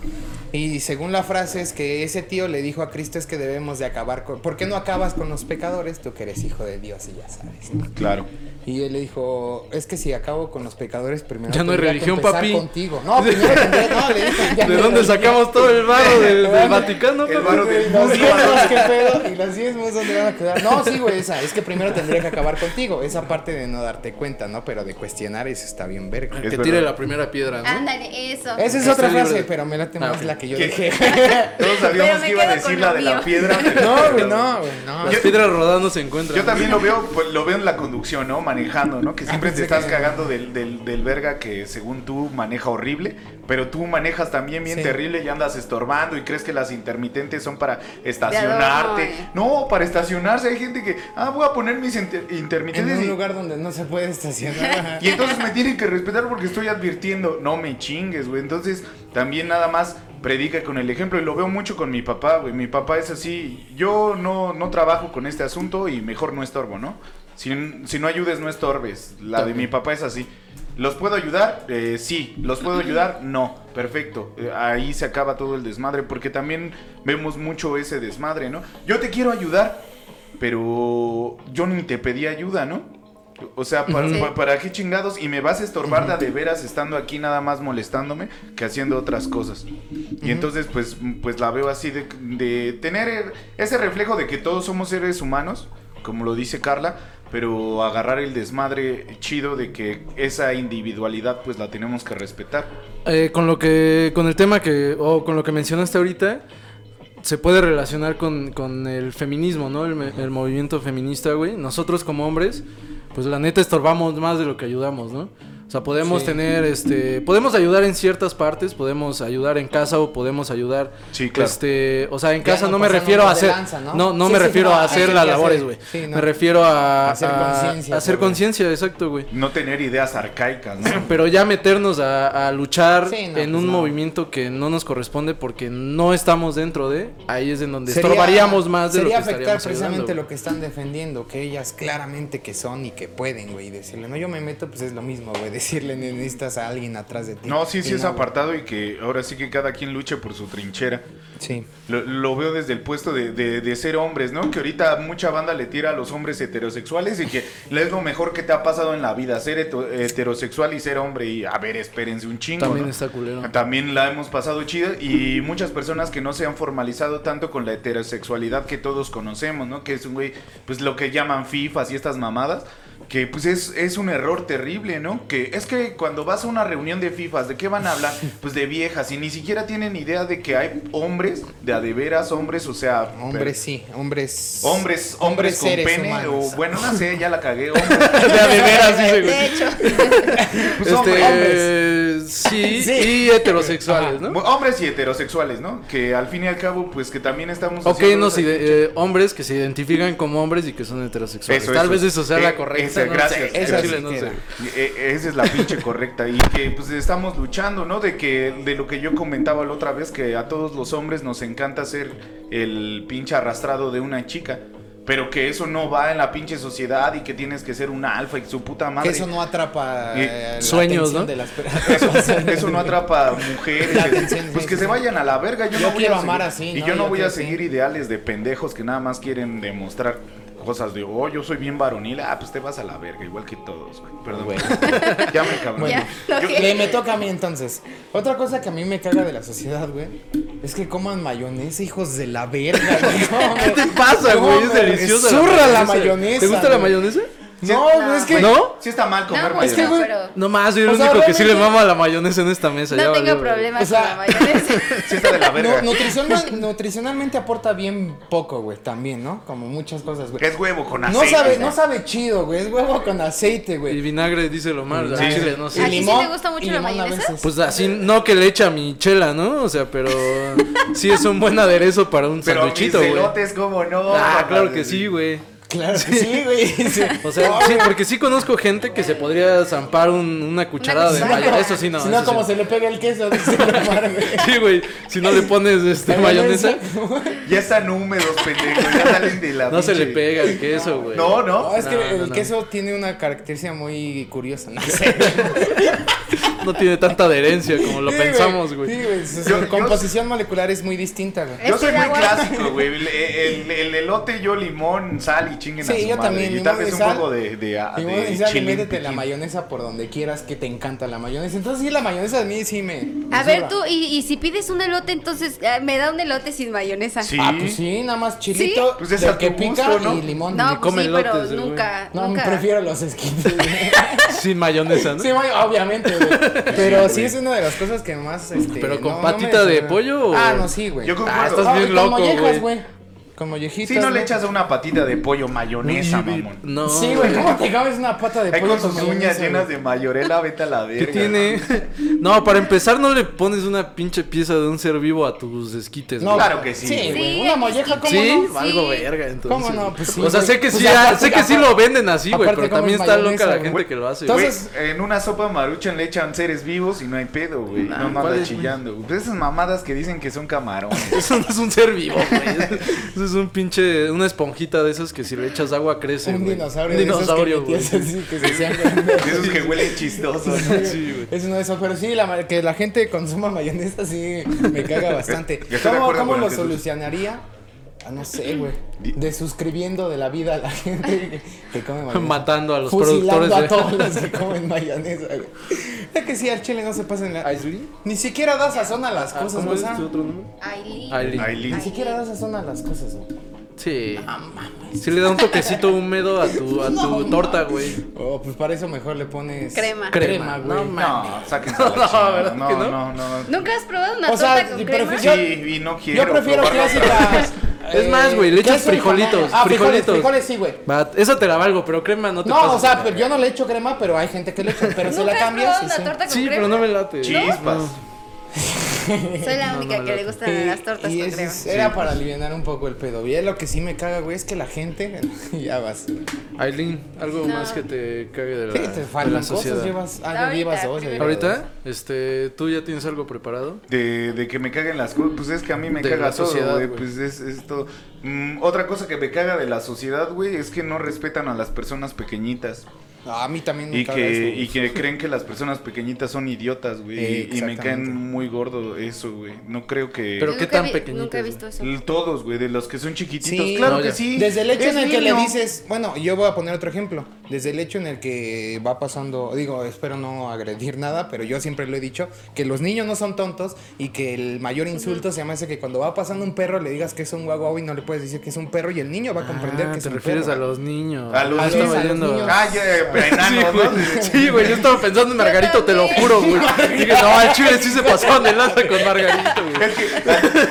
Y según la frase es que ese tío le dijo a Cristo es que debemos de acabar con... ¿Por qué no acabas con los pecadores? Tú que eres hijo de Dios y ya sabes. ¿no? Claro. Y él le dijo, es que si acabo con los pecadores, primero Ya no hay religión, que empezar papi. contigo. No, primero tendría... No, le ya no ¿De dónde religión. sacamos todo el barro del, del Vaticano, El varo del los mundo. diezmos, ¿qué pedo? Y los diezmos, ¿dónde van a quedar? No, sí, güey, esa. Es que primero tendría que acabar contigo. Esa parte de no darte cuenta, ¿no? Pero de cuestionar, eso está bien verga. Es Que verdad. tire la primera piedra, ¿no? Ándale, eso. Esa es otra frase, de- pero me late Ah, más la que yo ¿Qué? dije. Todos sabíamos que iba a decir la de la piedra. No, güey, no, güey, no. Las piedras rodando se encuentran. Yo también lo veo, pues, lo veo en la conducción, ¿no? Manejando, ¿no? Que siempre Ah, te pensé estás cagando del, del, del verga que según tú maneja horrible, pero tú manejas también bien Sí. terrible y andas estorbando y crees que las intermitentes son para estacionarte. No, para estacionarse hay gente que, ah, voy a poner mis inter- En intermitentes un y, lugar donde no se puede estacionar. y entonces me tienen que respetar porque estoy advirtiendo. No me chingues, güey. Entonces también nada más predica con el ejemplo y lo veo mucho con mi papá, güey. Mi papá es así, yo no, no trabajo con este asunto y mejor no estorbo, ¿no? Si, si no ayudes, no estorbes. La de mi papá es así. ¿Los puedo ayudar? Eh, sí. ¿Los puedo ayudar? No. Perfecto. Eh, ahí se acaba todo el desmadre porque también vemos mucho ese desmadre, ¿no? Yo te quiero ayudar, pero yo ni te pedí ayuda, ¿no? O sea, ¿para, Sí. para qué chingados? Y me vas a estorbar de, de veras estando aquí nada más molestándome que haciendo otras cosas. Y entonces, pues, pues la veo así de, de tener ese reflejo de que todos somos seres humanos, como lo dice Carla, pero agarrar el desmadre chido de que esa individualidad pues la tenemos que respetar. Eh, con lo que, con el tema que, o con lo que mencionaste ahorita, se puede relacionar con, con el feminismo, ¿no? El, el movimiento feminista, güey. Nosotros como hombres, pues la neta estorbamos más de lo que ayudamos, ¿no? O sea, podemos Sí. tener, este, podemos ayudar en ciertas partes, podemos ayudar en casa o podemos ayudar, Sí, claro. este, o sea, en Ya casa no no me refiero a hacer, lanza, no, ¿no? no, Sí, me sí, refiero no, a hacer las labores, güey. sí, no. Me refiero a, Hacer a- conciencia hacer exacto, güey. No tener ideas arcaicas, ¿no? Pero ya meternos a, a luchar Sí, no, en pues un no. movimiento que no nos corresponde porque no estamos dentro de, ahí es en donde Sería- estorbaríamos más de lo sería que afectar estaríamos precisamente ayudando, lo que están defendiendo, que ellas claramente que son y que pueden, güey, y decirle, no, yo me meto, pues es lo mismo, güey, decirle, necesitas a alguien atrás de ti. No, sí, sí Y es no, apartado y que ahora sí que cada quien luche por su trinchera. Sí. Lo, lo veo desde el puesto de, de- de ser hombres, ¿no? Que ahorita mucha banda le tira a los hombres heterosexuales y que es lo mejor que te ha pasado en la vida, ser heto- heterosexual y ser hombre. Y a ver, espérense un chingo. También ¿no? está culero. También la hemos pasado chida y muchas personas que no se han formalizado tanto con la heterosexualidad que todos conocemos, ¿no? Que es un güey, pues lo que llaman FIFAs y estas mamadas. Que pues es, es un error terrible, ¿no? Que es que cuando vas a una reunión de FIFAs, ¿de qué van a hablar? Pues de viejas y ni siquiera tienen idea de que hay hombres, de a de veras hombres, o sea... Hombres sí, hombres. Hombres, hombres con pene, humanos. o bueno, no sé, ya la cagué. hombres. De a de veras, dice, güey. De hecho, Pues, hombres. Este, sí, Sí. y heterosexuales, ¿no? Hombres y heterosexuales, ¿no? Que al fin y al cabo, pues que también estamos... Ok, ide- pinche- eh, hombres que se identifican como hombres y que son heterosexuales. Eso, Tal eso. vez eso sea Eh, la correcta. Esa, no gracias, sé, esa no sé. Eh, Esa es la pinche correcta y que pues estamos luchando, ¿no? De que de lo que yo comentaba la otra vez que a todos los hombres nos encanta ser el pinche arrastrado de una chica, pero que eso no va en la pinche sociedad y que tienes que ser un alfa y su puta madre. Que eso no atrapa Y- eh, la Sueños, ¿no? de las Eso, personas. eso no atrapa a mujeres. Atención, pues sí, que sí, se vayan a la verga. Yo, Yo no voy quiero a amar seguir- así, Y ¿no? yo no Yo voy a seguir ideales de pendejos que nada más quieren demostrar cosas de, oh, yo soy bien varonil. Ah, pues te vas a la verga, igual que todos, güey. Perdón. Bueno. ya me cabrón. ya, lo Yo- que- Le me toca a mí entonces. Otra cosa que a mí me caga de la sociedad, güey, es que coman mayonesa, hijos de la verga, güey. ¿Qué te pasa, güey? Es deliciosa. Zurra la mayonesa. ¿Te gusta la güey. mayonesa? No, güey, es que. ¿No? Sí está mal comer no, mayonesa. que, güey, pero No más, soy el O sea, único que sí le mama la mayonesa en esta mesa. ya no valió, tengo problemas O sea- con la mayonesa. Sí está de la verga. No, nutricional- nutricionalmente aporta bien poco, güey, también, ¿no? Como muchas cosas, güey. Que es huevo con No aceite. sabe, no sabe chido, güey. Es huevo con aceite, Y güey. vinagre, dice lo mal. Sí. chile, no ¿A sé. ti sí te gusta mucho y la limón a mayonesa? veces. Pues así, no que le echa mi chela, ¿no? O sea, pero sí es un buen aderezo para un Pero mis sanduichito, güey. elotes, ¿cómo no? Ah, claro que sí, güey. Claro sí, güey. Sí. O sea, sí, porque sí conozco gente que se podría zampar un- una cucharada de mayonesa. Eso sí, no. si no, como sí. se le pega el queso, dice. Sí, güey. Si no le pones este mayonesa, Ya están húmedos, pendejos. Ya salen de la no se le pega el queso, güey. No, no. No, es que No, el queso tiene una característica muy curiosa. No sé. No tiene tanta adherencia como lo Sí, pensamos, güey. Sí, güey. Su, yo- composición molecular es muy distinta, güey. Yo soy muy clásico, güey. El, el- el elote, yo limón, sal y chinguen a Sí, su yo madre. también, Y tal vez un sal. poco de, de, ah, Y de y sal y chile métete la mayonesa por donde quieras que te encanta la mayonesa. Entonces sí, la mayonesa a mí sí me... me A ver, tú, y, y si pides un elote, entonces eh, me da un elote sin mayonesa. Sí. Ah, pues sí, nada más chilito, Pues es a que tu pica gusto, ¿no? y limón. No, pues come sí, pero güey. nunca, No, nunca. prefiero los esquites. Sin mayonesa, ¿no? Sí, obviamente, güey. Pero sí es una de las cosas que más, este... ¿Pero con no- no patita me de pollo o- Ah, no, sí, güey. Yo. Ah, estás bien con loco, mollejas, güey. Con mollejitas. Si no le echas una patita de pollo mayonesa, mamón. No. Sí, güey, ¿cómo te comes una pata de Ahí pollo con sus uñas llenas güey? de mayorela, vete a la verga. ¿Qué tiene? No, para empezar no le pones una pinche pieza de un ser vivo a tus esquites. No, güey. Claro que sí, Sí, güey. Una molleja, ¿cómo Sí, no? algo Sí. verga, entonces. ¿Cómo no? Pues sí, o sea, sé que Pues sí, aparte- sé que sí lo venden así, güey, pero también está loca la gente que lo hace. Entonces- en una sopa maruchan le echan seres vivos y no hay pedo, güey. No no ¿cuál anda es, güey? chillando. güey. Pues esas mamadas que dicen que son camarones. Eso no es un ser vivo, güey. Es un pinche, una esponjita de esas que si le echas agua crece. Un dinosaurio. Un dinosaurio, güey. esos que se. De esos que huelen chistosos. ¿no? Sí, güey. Es uno de esos, pero sí, la, que la gente consuma mayonesa sí me caga bastante. ¿Cómo, lo solucionaría? Ah, no sé, güey. Desuscribiendo de la vida a la gente que, que come mayonesa. Matando a los Fusilando productores a de- todos los que comen mayonesa, güey. Es que sí, al chile no se pasen la... ¿Aislinn? Ni siquiera da sazón a las Ah, cosas, ¿Cómo güey. es o sea, tu otro nombre? Aileen. Aileen. Aileen. Ni siquiera da sazón a las cosas, güey. Sí. Sí le da un toquecito húmedo a tu, a tu No, torta, güey. Oh, pues para eso mejor le pones... Crema. Crema, güey. No, No, la No, chingada. ¿verdad No, que no, no? no, no. ¿Nunca has probado una O sea, torta con y crema? prefiero- Sí, y no quiero. Yo prefiero clásicas. Es más, güey, le echas frijolitos. Ah, frijoles, frijolitos. frijoles sí, güey. Va, esa te la valgo, pero crema no te No, pases o sea, pero yo no le echo crema, pero hay gente que le echa, pero se ¿Nunca la cambias una sí. torta con Sí, crema? pero no me late. Chispas. No. Soy la No, única no que le gustan Y- las tortas y con crema. es- era para aliviar un poco el pedo. Y es lo que sí me caga, güey, es que la gente. ya vas. Aileen, algo No. más que te cague de la, te de la cosas. sociedad. Llevas, ah, ya Ahorita, llevas dos. ya. Ahorita, este, ¿tú ya tienes algo preparado? De, de que me caguen las cosas, pues es que a mí me De caga la todo, sociedad, güey. Pues es, es todo. Mm, otra cosa que me caga de la sociedad, güey, es que no respetan a las personas pequeñitas. A mí también me Y caga que, eso, y que creen que las personas pequeñitas son idiotas, güey. Eh, y, y me caen muy gordo eso, güey. No creo que. Pero Yo qué nunca tan vi- pequeñitas, Nunca he güey. visto eso. Todos, güey, de los que son chiquititos. Sí. claro No, que ya. sí. Desde el hecho Es en el que le niño. dices, bueno, yo voy a poner otro ejemplo. Desde el hecho en el que va pasando, digo, espero no agredir nada, pero yo siempre lo he dicho, que los niños no son tontos y que el mayor insulto se llama ese que cuando va pasando un perro le digas que es un guau y no le puedes decir que es un perro y el niño va a comprender Ah, que es te un refieres perro. a los niños. A los Ah, niños, a los niños. Ah, enanos, güey. ¿no? Sí, güey, yo estaba pensando en Margarito, te lo juro, güey. Dije, no, al chile sí se pasaron de lanza con Margarito, güey. Es que,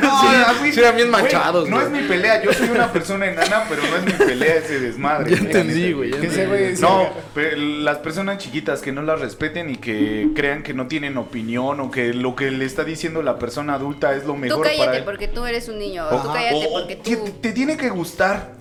no, Sí, sí eran bien güey, manchados, No güey. es mi pelea, yo soy una persona enana, pero no es mi pelea ese desmadre. Ya entendí, güey. Que ese. No, pero las personas chiquitas que no las respeten y que crean que no tienen opinión o que lo que le está diciendo la persona adulta es lo Tú mejor para cállate él. porque tú eres un niño. Tú cállate o- porque te, tú. te tiene que gustar.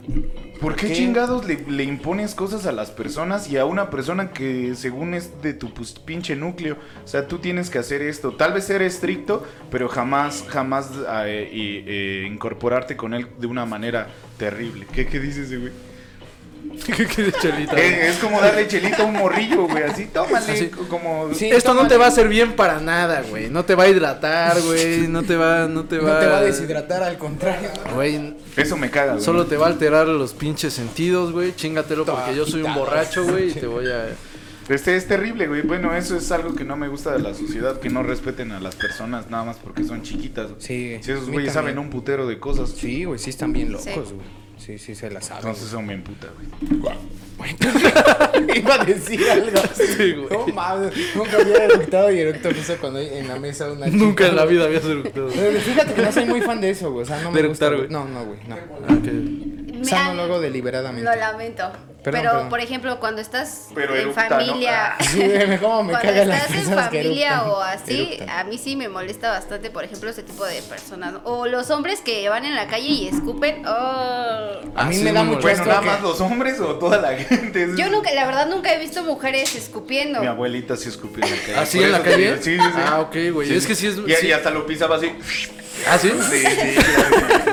¿Por qué, ¿Qué? chingados le, le impones cosas a las personas y a una persona que según es de tu pues, pinche núcleo? O sea, tú tienes que hacer esto. Tal vez ser estricto, pero jamás, jamás eh, eh, incorporarte con él de una manera terrible. ¿Qué, qué dices, güey? ¿Qué quieres, Chelita? Es como darle chelita a un morrillo, güey. Así, tómale. Sí. Como... Sí. Esto no te va a hacer bien para nada, güey. No te va a hidratar, güey. No te va, no te va. No te va a deshidratar, al contrario. Güey, Eso me caga, güey. solo te va a alterar los pinches sentidos, güey. Chingatelo porque yo soy un borracho, güey, y te voy a. Este es terrible, güey. Bueno, eso es algo que no me gusta de la sociedad, que no respeten a las personas nada más porque son chiquitas. Sí. Si esos güeyes saben un putero de cosas, Sí, güey, sí están bien locos, Sí. güey. Sí, sí, se la saben. entonces eso me emputa, güey. Iba a decir algo. Sí, güey. No mames, nunca había eructado y eructo justo cuando hay en la mesa una chica. Nunca en la vida había eructado. Pero Fíjate que no soy muy fan de eso, güey. O sea, no me De gusta. eructar, güey. güey. No, no, güey, no. Ah, ok. Me Sano han- luego deliberadamente. Lo lamento. Perdón, pero, perdón. por ejemplo, cuando estás Pero en eructa, ¿no? familia. Ah. Sí, me- cómo me cuando cagan las estás en familia o así, Eructan. a mí sí me molesta bastante, por ejemplo, ese tipo de personas. O los hombres que van en la calle y escupen. oh. A mí Así me da mucho Bueno, nada que- más los hombres o toda la gente. Yo nunca, la verdad, nunca he visto mujeres escupiendo. Mi abuelita sí escupió en la calle. ¿Así Por en la calle? digo, Sí, sí, sí. Ah, ok, güey. Es que sí es- Y, sí. y hasta lo pisaba así. ¿Ah, sí? Sí, sí.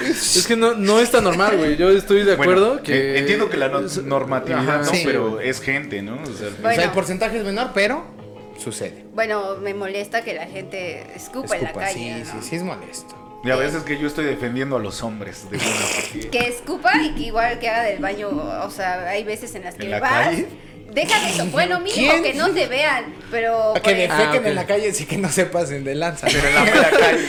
Es que no, no es tan normal, güey. Yo estoy de acuerdo Bueno, que. eh, Entiendo que la no- es- normatividad Ajá, no, sí, pero es gente, ¿no? O sea, O sea, Bueno. el porcentaje es menor, pero sucede. Bueno, me molesta que la gente escupa, en la calle. sí, ¿no? sí, sí es molesto. y a veces que yo estoy defendiendo a los hombres de una Que escupa y que igual que haga del baño. O sea, hay veces en las que ¿En la vas. calle? Deja de eso. Bueno, mínimo ¿Quién? que no te vean. Pero. Que por defequen Ah, en la calle, sí que no se pasen de lanza. Pero en la mera calle.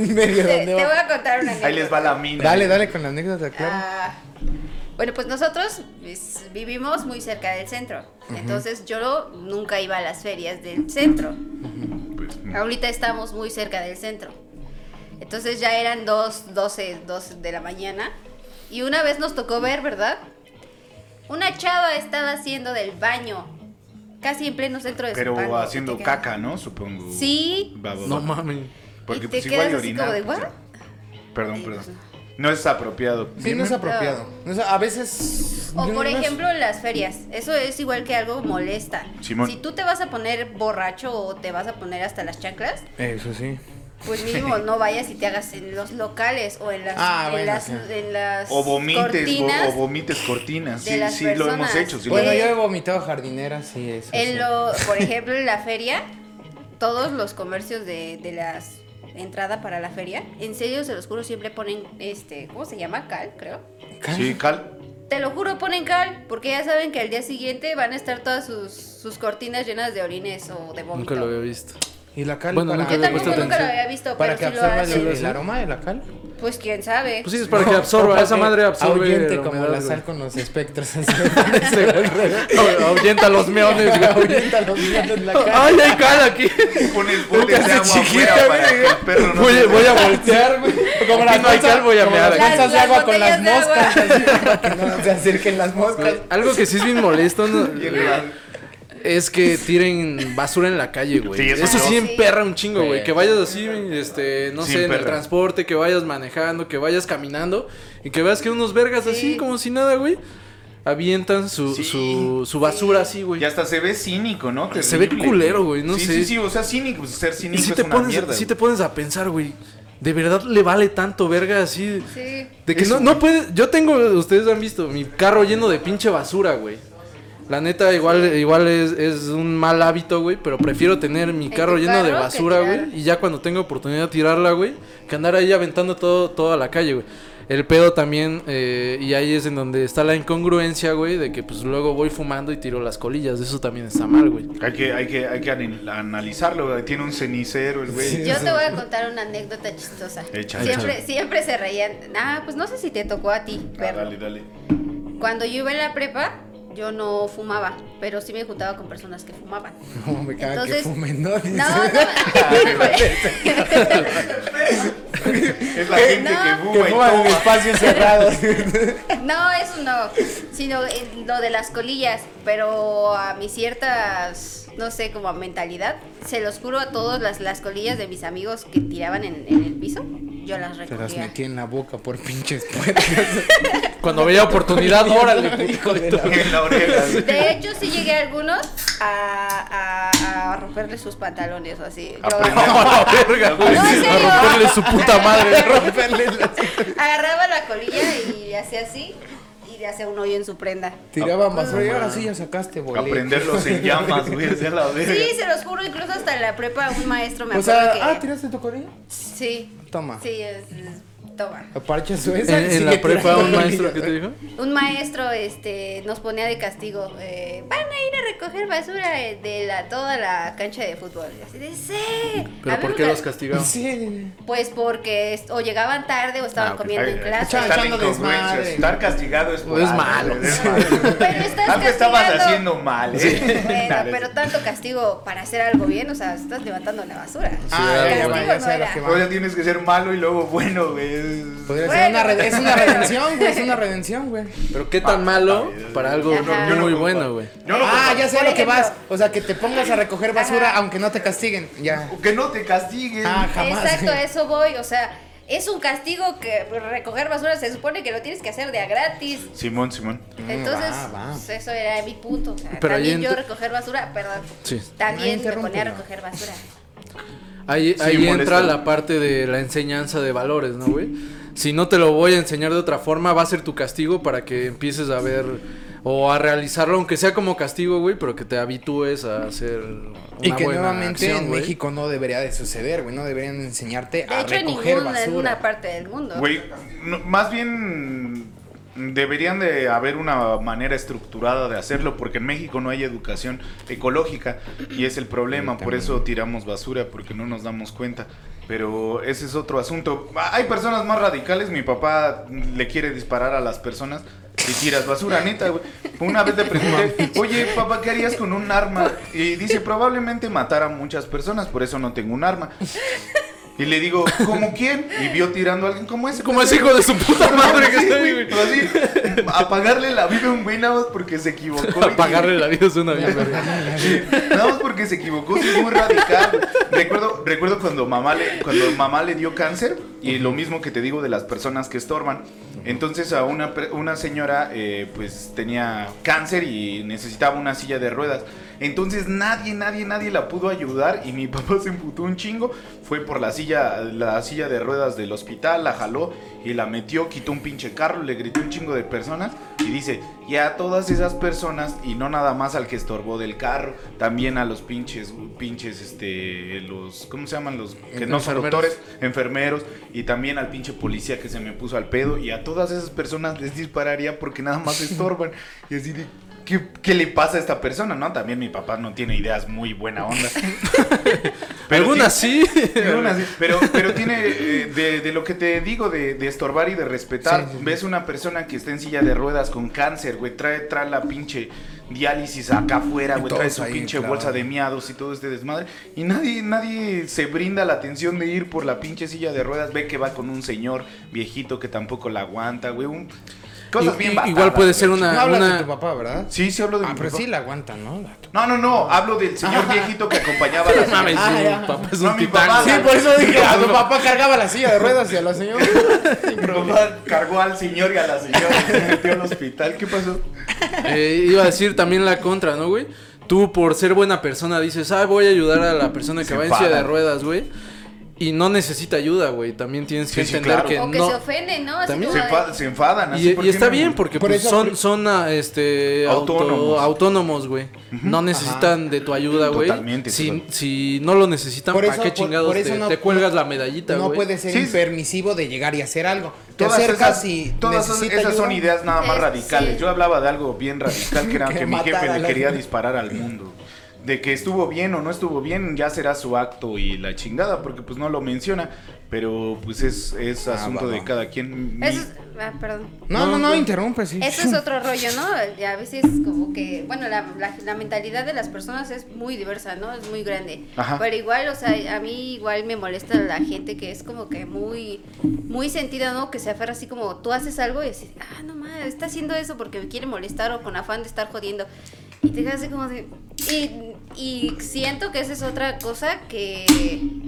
Medio Te, donde te va. voy a contar una Ahí les va la mina. Dale, dale con la anécdota, claro. Ah, bueno, pues nosotros pues, vivimos muy cerca del centro. Entonces yo nunca iba a las ferias del centro. Pues, Ahorita estamos muy cerca del centro. Entonces ya eran 2, 12, 2 de la mañana. Y una vez nos tocó ver, ¿verdad? Una chava estaba haciendo del baño. Casi en pleno centro de pero Zumpango, haciendo caca, ¿no? Supongo. Sí. No mames. Porque y te pues quedas igual así como de. Perdón, Ay, perdón. No es apropiado. Sí, no es apropiado. A veces. O yo por no es- ejemplo en las ferias, eso es igual que algo molesta. Simón. Si tú te vas a poner borracho o te vas a poner hasta las chanclas, Eso sí. Pues mínimo no vayas y te hagas en los locales o en las, Ah, en bueno, las, sí. en las O vomites, cortinas. o, o vomites cortinas. Sí, sí, lo hemos hecho. Sí, Bueno, yo he vomitado jardineras, sí, eso. sí. En lo, por ejemplo, en la feria, todos los comercios de, de las entrada para la feria, en serio se los juro siempre ponen este, ¿cómo se llama? Cal, creo. Sí, cal. Te lo juro, ponen cal, porque ya saben que al día siguiente van a estar todas sus, sus cortinas llenas de orines o de vómito. Nunca lo había visto. ¿Y la cal? Bueno, para, Yo tampoco nunca lo atención. había visto, para pero que sí lo absorba hacen. el, el aroma de la cal? Pues quién sabe. Pues sí, es para que absorba. Esa madre absorbe. Ahuyente la como humedad, la güey. sal con los espectros. Ahuyenta los meones, güey. Ahuyenta los meones en la cal. Ay, hay cal aquí. Pones botes de hace agua chiquita, para güey. que el perro no Voy, se voy a voltear, güey. Como Aquí no hay cal, voy a mear las aquí. bolsas de Las- agua las con las de moscas. que no se acerquen las moscas. Algo que sí es bien molesto el- es que tiren basura en la calle, güey. Sí, eso eso sí emperra un chingo, güey. Que vayas así, este, no Sí, sé, en el transporte, que vayas manejando, que vayas caminando y que veas que unos vergas así Sí. como si nada, güey, avientan su, Sí. su, su basura así, güey. Y hasta se ve cínico, ¿no? Se ve Terrible, culero, güey, no sí, sé. Sí, sí, o sea, cínico, pues, ser Y cínico si es te, una pones, mierda. si güey. te pones a pensar, güey, de verdad le vale tanto verga así. Sí. De que Eso, no, no puede. Yo tengo, ustedes han visto, mi carro lleno de pinche basura, güey. La neta, igual, igual es, es un mal hábito, güey. Pero prefiero tener mi ¿En carro lleno de carro basura, güey. Y ya cuando tengo oportunidad de tirarla, güey. Que andar ahí aventando todo, toda la calle, güey. El pedo también, eh, y ahí es en donde está la incongruencia, güey, de que pues luego voy fumando y tiro las colillas. Eso también está mal, güey. Hay que, hay que, hay que anal- analizarlo, güey. Tiene un cenicero el güey. Yo te voy a contar una anécdota chistosa. Siempre, siempre se reían. Ah, pues no sé si te tocó a ti, Ah, pero dale, dale. cuando yo iba en la prepa, yo no fumaba, pero sí me juntaba con personas que fumaban. No, me caga que fumen, ¿no? No, Dice. Es la gente No. que Que fuma en espacios cerrados. no, eso no, sino en lo de las colillas, pero a mis ciertas, no sé, como mentalidad, se los juro a todos las, las colillas de mis amigos que tiraban en, en el piso, yo las Se las recogía. metí en la boca por pinches puercos. Cuando veía oportunidad, órale. Hijo de la- la oreja. güey. De hecho, sí llegué a algunos a, a, a romperle sus pantalones o así. Yo. A la verga, güey. No, en serio. A romperle su puta madre. Romperle las- agarraba la colilla y le hacía así y le hacía un hoyo en su prenda. Tiraban basura y ahora sí ya sacaste boleto. Aprenderlos en llamas, güey. hacia la verga. Sí, se los juro, incluso hasta en la prepa un maestro me O acuerdo sea, que... ah, ¿tiraste tu corilla? Sí. Toma. Sí, es, es- toma. Aparcha su En, esa. en la prepa, un maestro que te dijo. Un maestro este, nos ponía de castigo. eh, Van a ir a recoger basura de de la, toda la cancha de fútbol. Y así de, sí. ¿Pero por qué los castigaba? Sí. Pues porque o llegaban tarde o estaban Ah, comiendo en clase. Estar castigado es, malo. es malo. Pero estás Algo estabas haciendo mal, ¿eh? Bueno, pero tanto castigo para hacer algo bien, o sea, estás levantando la basura. Ah, El ya, castigo ya, ya no sé a lo era. que O sea, va. tienes que ser malo y luego bueno, güey. Es- Podría Bueno. ser una es una redención, güey. Es una redención, güey. Pero qué tan malo para algo Ajá. Muy bueno, güey. Ah, ya sé a lo que vas. O sea, que te pongas a recoger basura Ajá. aunque no te castiguen. Ya. Que no te castiguen. Ah, jamás. Exacto, a eso voy, o sea, es un castigo que recoger basura se supone que lo tienes que hacer de a gratis. Simón, Simón. Entonces, va, va. pues, eso era mi punto. O sea, Pero también yo recoger basura, perdón. Sí. También No, me ponía a recoger basura. Ahí, Sí, ahí molesta. entra la parte de la enseñanza de valores, ¿no, güey? Si no te lo voy a enseñar de otra forma, va a ser tu castigo para que empieces a ver o a realizarlo, aunque sea como castigo, güey, pero que te habitúes a hacer una Y que buena nuevamente acción, en güey. México no debería de suceder, güey. No deberían enseñarte De a hecho, en recoger ninguna, en basura. una parte del mundo. Güey, no, más bien deberían de haber una manera estructurada de hacerlo porque en México no hay educación ecológica y es el problema, por eso tiramos basura porque no nos damos cuenta. Pero ese es otro asunto. Hay personas más radicales, mi papá le quiere disparar a las personas y tiras basura, neta, güey. Una vez le pregunté, oye, papá, ¿qué harías con un arma? Y dice, probablemente matar a muchas personas, por eso no tengo un arma. Y le digo, ¿cómo quién? Y vio tirando a alguien como ese. Como ese hijo de su puta madre que está ahí, güey, apagarle la vida a un güey nada más porque se equivocó. Apagarle la vida es una. Sí, Nada más porque se equivocó, sí, es muy radical. Recuerdo, recuerdo cuando mamá le, cuando mamá le dio cáncer, y lo mismo que te digo de las personas que estorban. Entonces a una, una señora eh, pues tenía cáncer y necesitaba una silla de ruedas. Entonces nadie, nadie, nadie la pudo ayudar y mi papá se emputó un chingo. Fue por la silla, la silla de ruedas del hospital, la jaló y la metió, quitó un pinche carro, le gritó un chingo de personas y dice, y a todas esas personas, y no nada más al que estorbó del carro, también a los pinches, pinches, este, los, ¿cómo se llaman? Los que no son Enfermeros. doctores, enfermeros, y también al pinche policía que se me puso al pedo, y a todas esas personas les dispararía porque nada más estorban. Y así de, ¿qué, qué le pasa a esta persona? No, también mi papá no tiene ideas muy buena onda. Pero Algunas sí. Algunas sí, Pero, pero tiene, eh, de, de lo que te digo, de, de estorbar y de respetar. Sí. Ves una persona que está en silla de ruedas con cáncer, güey, trae, trae la pinche diálisis acá afuera, güey, trae su ahí, pinche claro. bolsa de miados y todo este desmadre. Y nadie, nadie se brinda la atención de ir por la pinche silla de ruedas. Ve que va con un señor viejito que tampoco la aguanta, güey. un- Cosas I- bien batadas, igual puede ser una- No hablas una- de tu papá, ¿verdad? Sí, sí hablo de Ah, mi pero papá. sí la aguantan, ¿no? La- No, no, no, hablo del señor viejito que acompañaba a la No mames, señora. Ah, su ya. papá es No, un mi titán. papá- Sí, por eso dije, a tu papá cargaba la silla de ruedas y a la señora. Mi papá cargó al señor y a la señora y se metió al hospital. ¿Qué pasó? Eh, iba a decir también la contra, ¿no, güey? Tú por ser buena persona dices, ah, voy a ayudar a la persona que Se va en silla de ruedas, güey. Y no necesita ayuda, güey. También tienes que Sí, sí, entender claro. que o que no. se ofenden, ¿no? Así También Se, enfadan. así, Y, ¿por y qué está no? bien porque Por pues, eso- son, son este, auto- Autónomos. güey. No necesitan de tu ayuda, güey. Totalmente, Si, total. si no lo necesitan, Por ¿para qué chingados te, no- te cuelgas la medallita, No güey? puede ser Sí. impermisivo de llegar y hacer algo. te Todas acercas esas, y todas esas son ideas nada más Es- radicales. sí. Yo hablaba de algo bien radical que era Que mi jefe le quería disparar al mundo. De que estuvo bien o no estuvo bien, ya será su acto y la chingada, porque pues no lo menciona. Pero pues es, es Ah, asunto de cada quien. Mi- Eso es, ah, perdón. No, no, no, No, interrumpe, sí. Eso es otro rollo, ¿no? Y a veces como que, bueno, la, la, la mentalidad de las personas es muy diversa, ¿no? Es muy grande. Ajá. Pero igual, o sea, a mí igual me molesta la gente que es como que muy, muy sentida, ¿no? Que se aferra así como tú haces algo y dices, ah, no mames, está haciendo eso porque me quiere molestar o con afán de estar jodiendo. Y te quedas así como de... Y, y siento que esa es otra cosa que,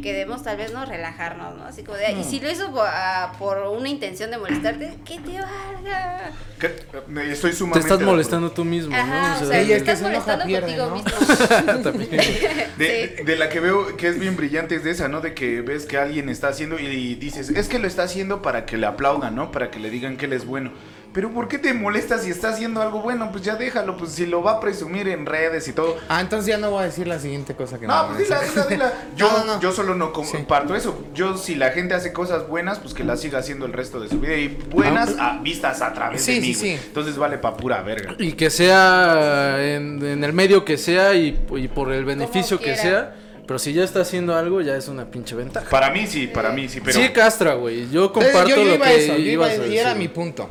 que debemos tal vez, ¿no? Relajarnos, ¿no? Así como de, y si lo hizo por, ah, por una intención de molestarte, que te valga. me- estoy Te sumamente. estás de molestando tú mismo, Ajá, ¿no? o sea, Y te estás se molestando pierde, contigo ¿no? mismo. También. De, Sí. de la que veo que es bien brillante es de esa, ¿no? De que ves que alguien está haciendo y dices, es que lo está haciendo para que le aplaudan, ¿no? Para que le digan que él es bueno. Pero ¿por qué te molestas si está haciendo algo bueno? Pues ya déjalo, pues si lo va a presumir en redes y todo. Ah, entonces ya no voy a decir la siguiente cosa que No, me pues dila, molesta. dila, dila. Yo, No, no, no. yo solo no Sí. comparto eso. Yo, si la gente hace cosas buenas, pues que las siga haciendo el resto de su vida. Y buenas a- vistas a través Sí, de mí. sí. Entonces vale pa' pura verga. Y que sea en, en el medio que sea y, y por el beneficio que sea. Pero si ya está haciendo algo, ya es una pinche ventaja. Para mí sí, para mí sí, pero... Sí, castra, güey. Yo Entonces, comparto yo, yo lo iba que eso, yo iba, a y era decir. mi punto.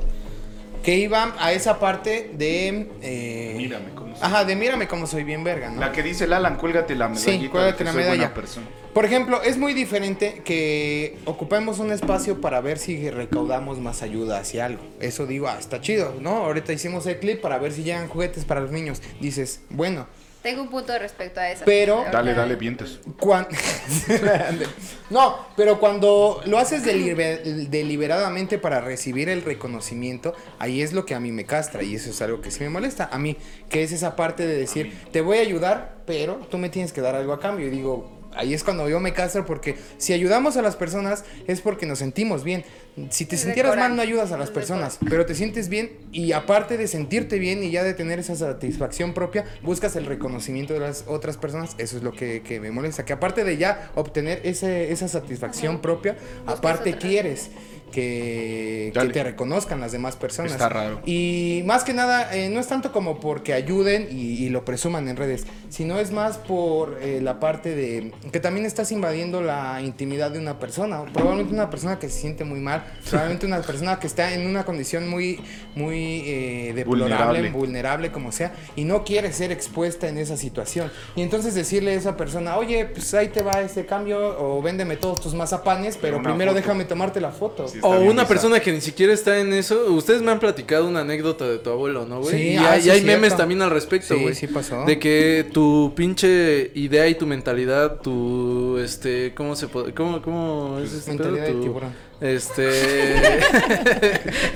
Que iba a esa parte de... eh, Mírame cómo soy. Ajá, de mírame cómo soy bien verga, ¿no? La que dice el Alan, cuélgate la medallita. Sí, cuélgate la medalla. persona. Por ejemplo, es muy diferente que ocupemos un espacio para ver si recaudamos más ayuda hacia algo. Eso digo, ah, está chido, ¿no? Ahorita hicimos el clip para ver si llegan juguetes para los niños. Dices, bueno, Tengo un punto respecto a eso. Pero- Dale, dale, vientos. cuan- no, pero cuando lo haces deliber- deliberadamente para recibir el reconocimiento, ahí es lo que a mí me castra y eso es algo que sí me molesta. A mí, que es esa parte de decir, te voy a ayudar, pero tú me tienes que dar algo a cambio. Y digo, ahí es cuando yo me castro porque si ayudamos a las personas es porque nos sentimos bien. Si te sintieras mal no ayudas a las personas, pero te sientes bien y aparte de sentirte bien y ya de tener esa satisfacción propia, buscas el reconocimiento de las otras personas. Eso es lo que, que me molesta, que aparte de ya obtener ese, esa satisfacción propia, aparte quieres que, te reconozcan las demás personas. Está raro. Y más que nada, eh, no es tanto como porque ayuden y, y lo presuman en redes, sino es más por eh, la parte de que también estás invadiendo la intimidad de una persona. Probablemente una persona que se siente muy mal, probablemente una persona que está en una condición muy, muy eh, deplorable, Vulnerable. vulnerable. como sea, y no quiere ser expuesta en esa situación. Y entonces decirle a esa persona, oye, pues ahí te va este cambio, o véndeme todos tus mazapanes, pero primero foto. déjame tomarte la foto. Sí. Está O bien una bizarro. persona que ni siquiera está en eso. Ustedes me han platicado una anécdota de tu abuelo, ¿no, güey? Sí, y ah, hay, sí, y hay memes también al respecto, Sí, güey. sí pasó. De que tu pinche idea y tu mentalidad, tu, este, ¿cómo se puede, cómo, cómo es este pedo? Mentalidad de Tu- tiburón. Este,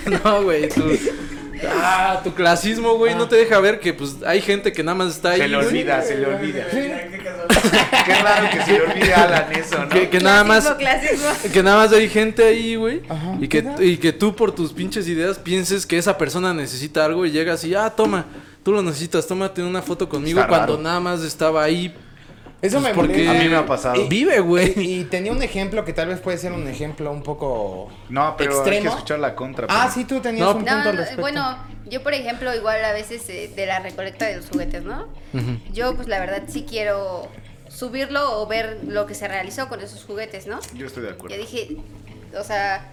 no, güey, tu, ah, tu clasismo, güey, no te deja ver que, pues, hay gente que nada más está ahí, Se le olvida, se le olvida. Qué raro que se le olvide a Alan eso, ¿no? que, que nada más, Clasismo, clasismo. que nada más hay gente ahí, güey. Ajá. Y que, y que tú por tus pinches ideas pienses que esa persona necesita algo y llegas y, ah, toma, tú lo necesitas, tómate una foto conmigo Está cuando raro. nada más estaba ahí. Eso Pues me porque- molesta. A mí me ha pasado. Y- Vive, güey. Y, y tenía un ejemplo que tal vez puede ser un ejemplo un poco No, pero hay que extremo. escuchar la contra. Ah, sí, tú tenías No, un No, punto al no, respecto. bueno, yo por ejemplo, igual a veces eh, de la recolecta de los juguetes, ¿no? Yo pues la verdad sí quiero subirlo o ver lo que se realizó con esos juguetes, ¿no? Yo estoy de acuerdo. Yo dije, o sea,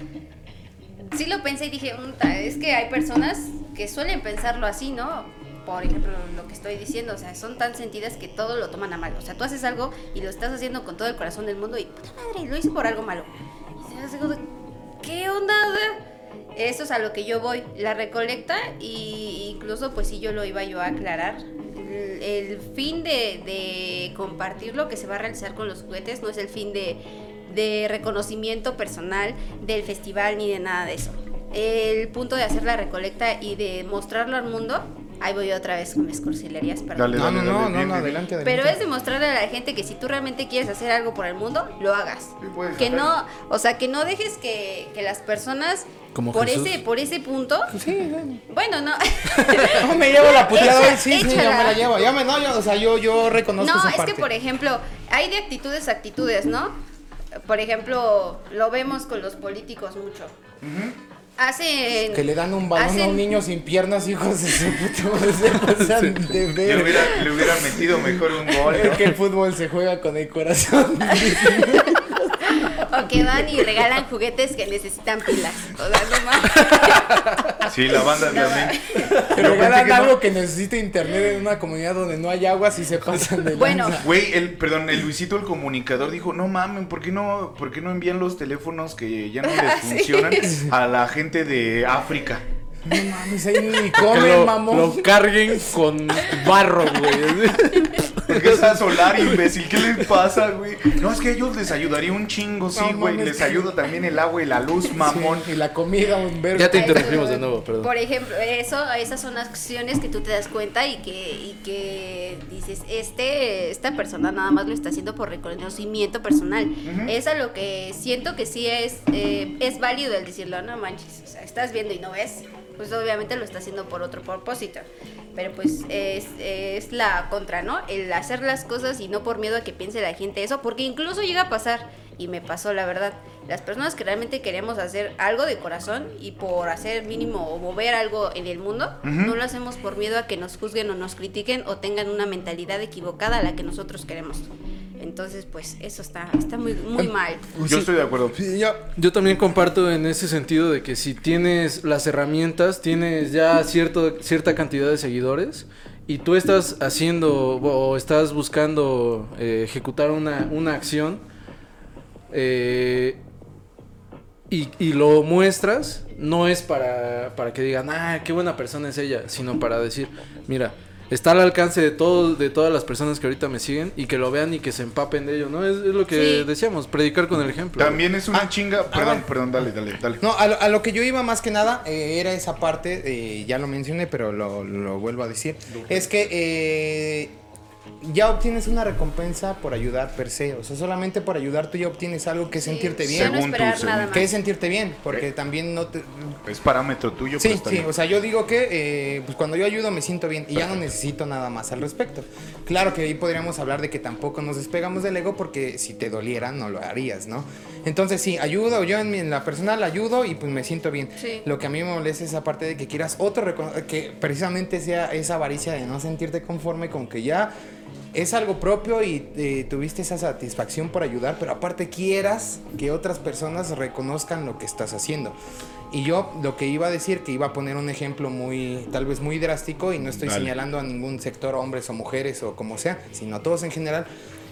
sí lo pensé y dije, "Uta, es que hay personas que suelen pensarlo así, ¿no? Por ejemplo, lo que estoy diciendo, o sea, son tan sentidas que todo lo toman a mal. O sea, tú haces algo y lo estás haciendo con todo el corazón del mundo y, puta madre, lo hice por algo malo. Y se hace ¿qué onda? Eso es a lo que yo voy. La recolecta y incluso pues sí yo lo iba yo a aclarar. El, el fin de, de compartir lo que se va a realizar con los juguetes no es el fin de, de reconocimiento personal del festival ni de nada de eso. El punto de hacer la recolecta y de mostrarlo al mundo, ahí voy otra vez con mis cursilerías, perdón. Dale, No, dale, no, dale, no, no, bien, no, bien, bien. adelante, adelante. Pero es demostrarle a la gente que si tú realmente quieres hacer algo por el mundo, lo hagas. Sí, que no, o sea, que no dejes que, que las personas Como por Jesús. ese por ese punto, Sí, sí. bueno, no. No, me llevo la puteada hoy, sí, sí, yo échala. me la llevo. Ya me, no, yo, o sea, yo, yo reconozco No, esa es parte. que por ejemplo, hay de actitudes a actitudes, ¿no? Por ejemplo, lo vemos con los políticos mucho. Hacen. Que le dan un balón a hacen- un niño sin piernas, hijos de su puta madre, se pasan de Le ver. hubiera, le hubiera metido mejor un gol, Es ¿no? que el fútbol se juega con el corazón. Que van y regalan juguetes que necesitan pilas. O sea, no mames. Sí, la banda No, también. Te Yo regalan que no. algo que necesita internet en una comunidad donde no hay agua si se pasan de Bueno. lanza. Güey, el, perdón, el Luisito el comunicador dijo, no mamen, ¿por qué no, ¿por qué no envían los teléfonos que ya no les Sí. funcionan a la gente de África? No mames, ahí ni comen, lo, mamón. lo carguen con barro, güey. ¿Por qué esa solar, imbécil? ¿Qué les pasa, güey? No, es que ellos les ayudaría un chingo, sí, No güey. mames, les que- ayuda también el agua y la luz, mamón. Sí, y la comida, un verbo. Ya te interrumpimos de nuevo, perdón. Por ejemplo, eso, esas son acciones que tú te das cuenta y que, y que dices, este, esta persona nada más lo está haciendo por reconocimiento personal. Es a lo que siento que sí es, eh, es válido el decirlo, no manches, o sea, estás viendo y no ves. Pues obviamente lo está haciendo por otro propósito. Pero pues es, es la contra, ¿no? El hacer las cosas y no por miedo a que piense la gente eso, porque incluso llega a pasar, y me pasó la verdad, las personas que realmente queremos hacer algo de corazón y por hacer mínimo o mover algo en el mundo, no lo hacemos por miedo a que nos juzguen o nos critiquen o tengan una mentalidad equivocada a la que nosotros queremos. Entonces, pues eso está, está muy, muy mal. Yo estoy de acuerdo. Sí, Yo también comparto en ese sentido de que si tienes las herramientas, tienes ya cierto, cierta cantidad de seguidores y tú estás haciendo o estás buscando eh, ejecutar una, una acción eh, y, y lo muestras, no es para, para que digan, ah, qué buena persona es ella, sino para decir, mira, está al alcance de todos, de todas las personas que ahorita me siguen y que lo vean y que se empapen de ello, ¿no? Es, es lo que Sí. decíamos, predicar con el ejemplo. También es una Ah, chinga. Perdón, perdón, dale, dale, dale. No, a lo, a lo que yo iba más que nada eh, era esa parte, eh, ya lo mencioné, pero lo, lo vuelvo a decir, es que eh, ya obtienes una recompensa por ayudar per se, o sea, solamente por ayudar tú ya obtienes algo que es Sí, sentirte bien, no Según tú, según nada tú. más. que es sentirte bien, porque también no te... Es parámetro tuyo, Sí, sí, bien. o sea, yo digo que eh, pues cuando yo ayudo me siento bien y ya no necesito nada más al respecto. Claro que ahí podríamos hablar de que tampoco nos despegamos del ego porque si te doliera no lo harías, ¿no? Entonces sí, ayudo, yo en, mi- en la personal ayudo y pues me siento bien. Sí. Lo que a mí me molesta es esa parte de que quieras otro, que precisamente sea esa avaricia de no sentirte conforme con que ya es algo propio y eh, tuviste esa satisfacción por ayudar, pero aparte quieras que otras personas reconozcan lo que estás haciendo. Y yo lo que iba a decir, que iba a poner un ejemplo muy, tal vez muy drástico, y no estoy Dale. señalando a ningún sector, hombres o mujeres o como sea, sino a todos en general.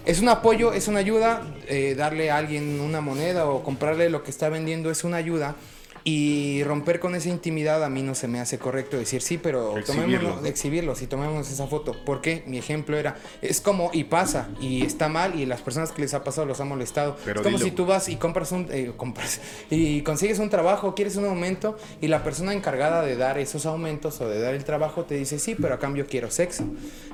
Es un apoyo, es una ayuda, eh, darle a alguien una moneda o comprarle lo que está vendiendo es una ayuda. Y romper con esa intimidad a mí no se me hace correcto decir sí, pero tomémoslo, exhibirlo, si tomemos esa foto. porque Mi ejemplo era, es como, y pasa, y está mal, y las personas que les ha pasado los ha molestado. Pero es como dilo. si tú vas y compras un, eh, compras, y consigues un trabajo, quieres un aumento, y la persona encargada de dar esos aumentos o de dar el trabajo te dice, sí, pero a cambio quiero sexo.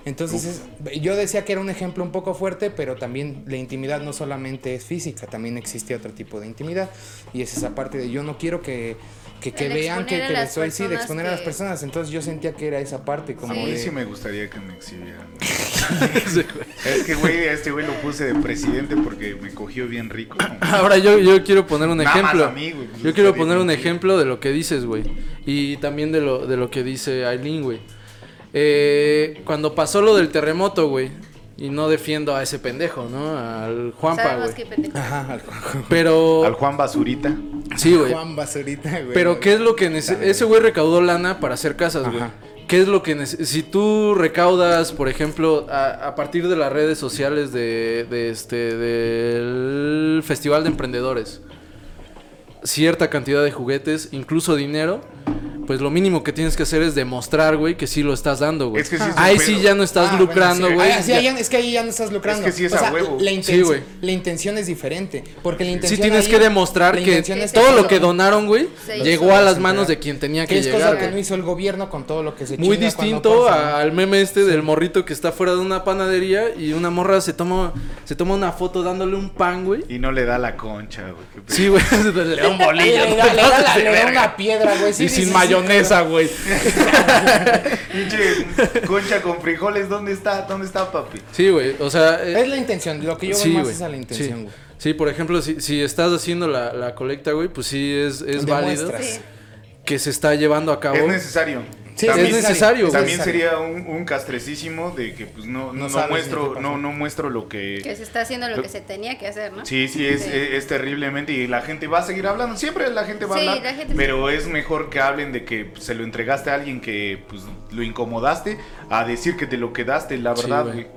Entonces, es- yo decía que era un ejemplo un poco fuerte, pero también la intimidad no solamente es física, también existe otro tipo de intimidad, y es esa parte de yo no quiero que... Que, vean que, las estoy, sí, de exponer a las personas. Entonces yo sentía que era esa parte, como A mí de- sí me gustaría que me exhibieran. es que, güey, a este güey lo puse de presidente porque me cogió bien rico. Ahora yo, yo quiero poner un Nada más ejemplo. a mí, güey, pues, yo quiero poner un ejemplo de lo que dices, güey. Y también de lo, de lo que dice Aileen, güey. Eh, cuando pasó lo del terremoto, güey. Y no defiendo a ese pendejo, ¿no? Al Juanpa, güey. Ajá, al Juan, Pero... Al Juan Basurita. Sí, güey. Juan Basurita, güey. Pero ¿qué es lo que nece- ese güey recaudó lana para hacer casas, güey? ¿Qué es lo que si tú recaudas, por ejemplo, a, a partir de las redes sociales de, de este del Festival de Emprendedores, cierta cantidad de juguetes, incluso dinero, pues lo mínimo que tienes que hacer es demostrar, güey, que sí lo estás dando, güey. Es que sí es Ahí sí ya no estás Ah, lucrando, bueno, güey. sí. Ah, sí, es que ahí ya no estás lucrando. Es que sí es O a sea, huevo. La, Sí, intención, güey. la intención es diferente. Porque la intención. Sí tienes ahí- que demostrar que es todo lo que donaron, güey, llegó a las manos de quien tenía Que que es llegar. cosa güey. que no hizo el gobierno con todo lo que se Muy distinto al meme este del morrito que está fuera de una panadería y una morra se toma se toma una foto dándole un pan, güey. Y no le da la concha, güey. Sí, güey, un bolillo. Le da, le da la- le da una piedra, güey. sí, y sin sí, mayonesa, güey. Pinche concha con frijoles, ¿dónde está? ¿Dónde está, papi? Sí, güey, o sea, eh, Es la intención. Lo que yo sí, veo más güey. es a la intención, güey. Sí, por ejemplo, si, si estás haciendo la, la colecta, güey, pues sí es, es válido. Que se está llevando a cabo. Es necesario. Sí, es necesario. También sería un, un castrecísimo de que pues no, no, muestro, no, no muestro lo que... Que se está haciendo lo que se tenía que hacer, ¿no? Sí, sí, es, Sí. es, es terriblemente y la gente va a seguir hablando, siempre la gente va Sí, a hablar, la gente sí. pero es mejor que hablen de que pues, se lo entregaste a alguien que pues lo incomodaste a decir que te lo quedaste, la Sí, verdad, güey.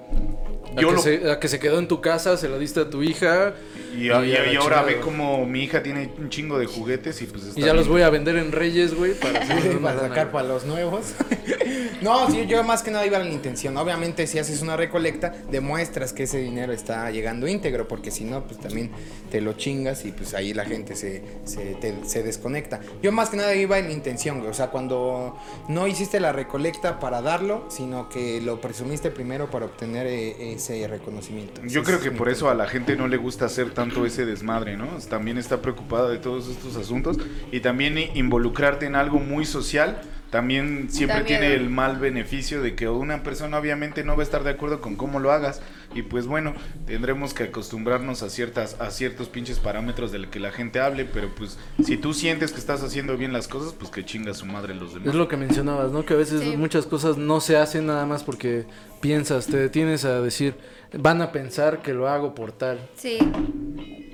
A, que lo- se, a que se quedó en tu casa, se la diste a tu hija. Y, y y- ahora ve como mi hija tiene un chingo de juguetes y pues está Y ya los bien. voy a vender en Reyes, güey, para, para sacar para los nuevos. no, sí, yo más que nada iba a la intención. Obviamente, si haces una recolecta, demuestras que ese dinero está llegando íntegro, porque si no, pues también te lo chingas y pues ahí la gente se, se, te- se desconecta. Yo más que nada iba en la intención, güey. O sea, cuando no hiciste la recolecta para darlo, sino que lo presumiste primero para obtener eh, ese reconocimiento. Yo creo es que por eso a la gente no le gusta hacer tanto ese desmadre, ¿no? También está preocupada de todos estos asuntos y también involucrarte en algo muy social. También siempre tiene el mal beneficio de que una persona obviamente no va a estar de acuerdo con cómo lo hagas y pues bueno, tendremos que acostumbrarnos a ciertas a ciertos pinches parámetros de lo que la gente hable, pero pues si tú sientes que estás haciendo bien las cosas, pues que chinga su madre los demás. Es lo que mencionabas, ¿no? Que a veces Sí. muchas cosas no se hacen nada más porque piensas, te detienes a decir, van a pensar que lo hago por tal. Sí.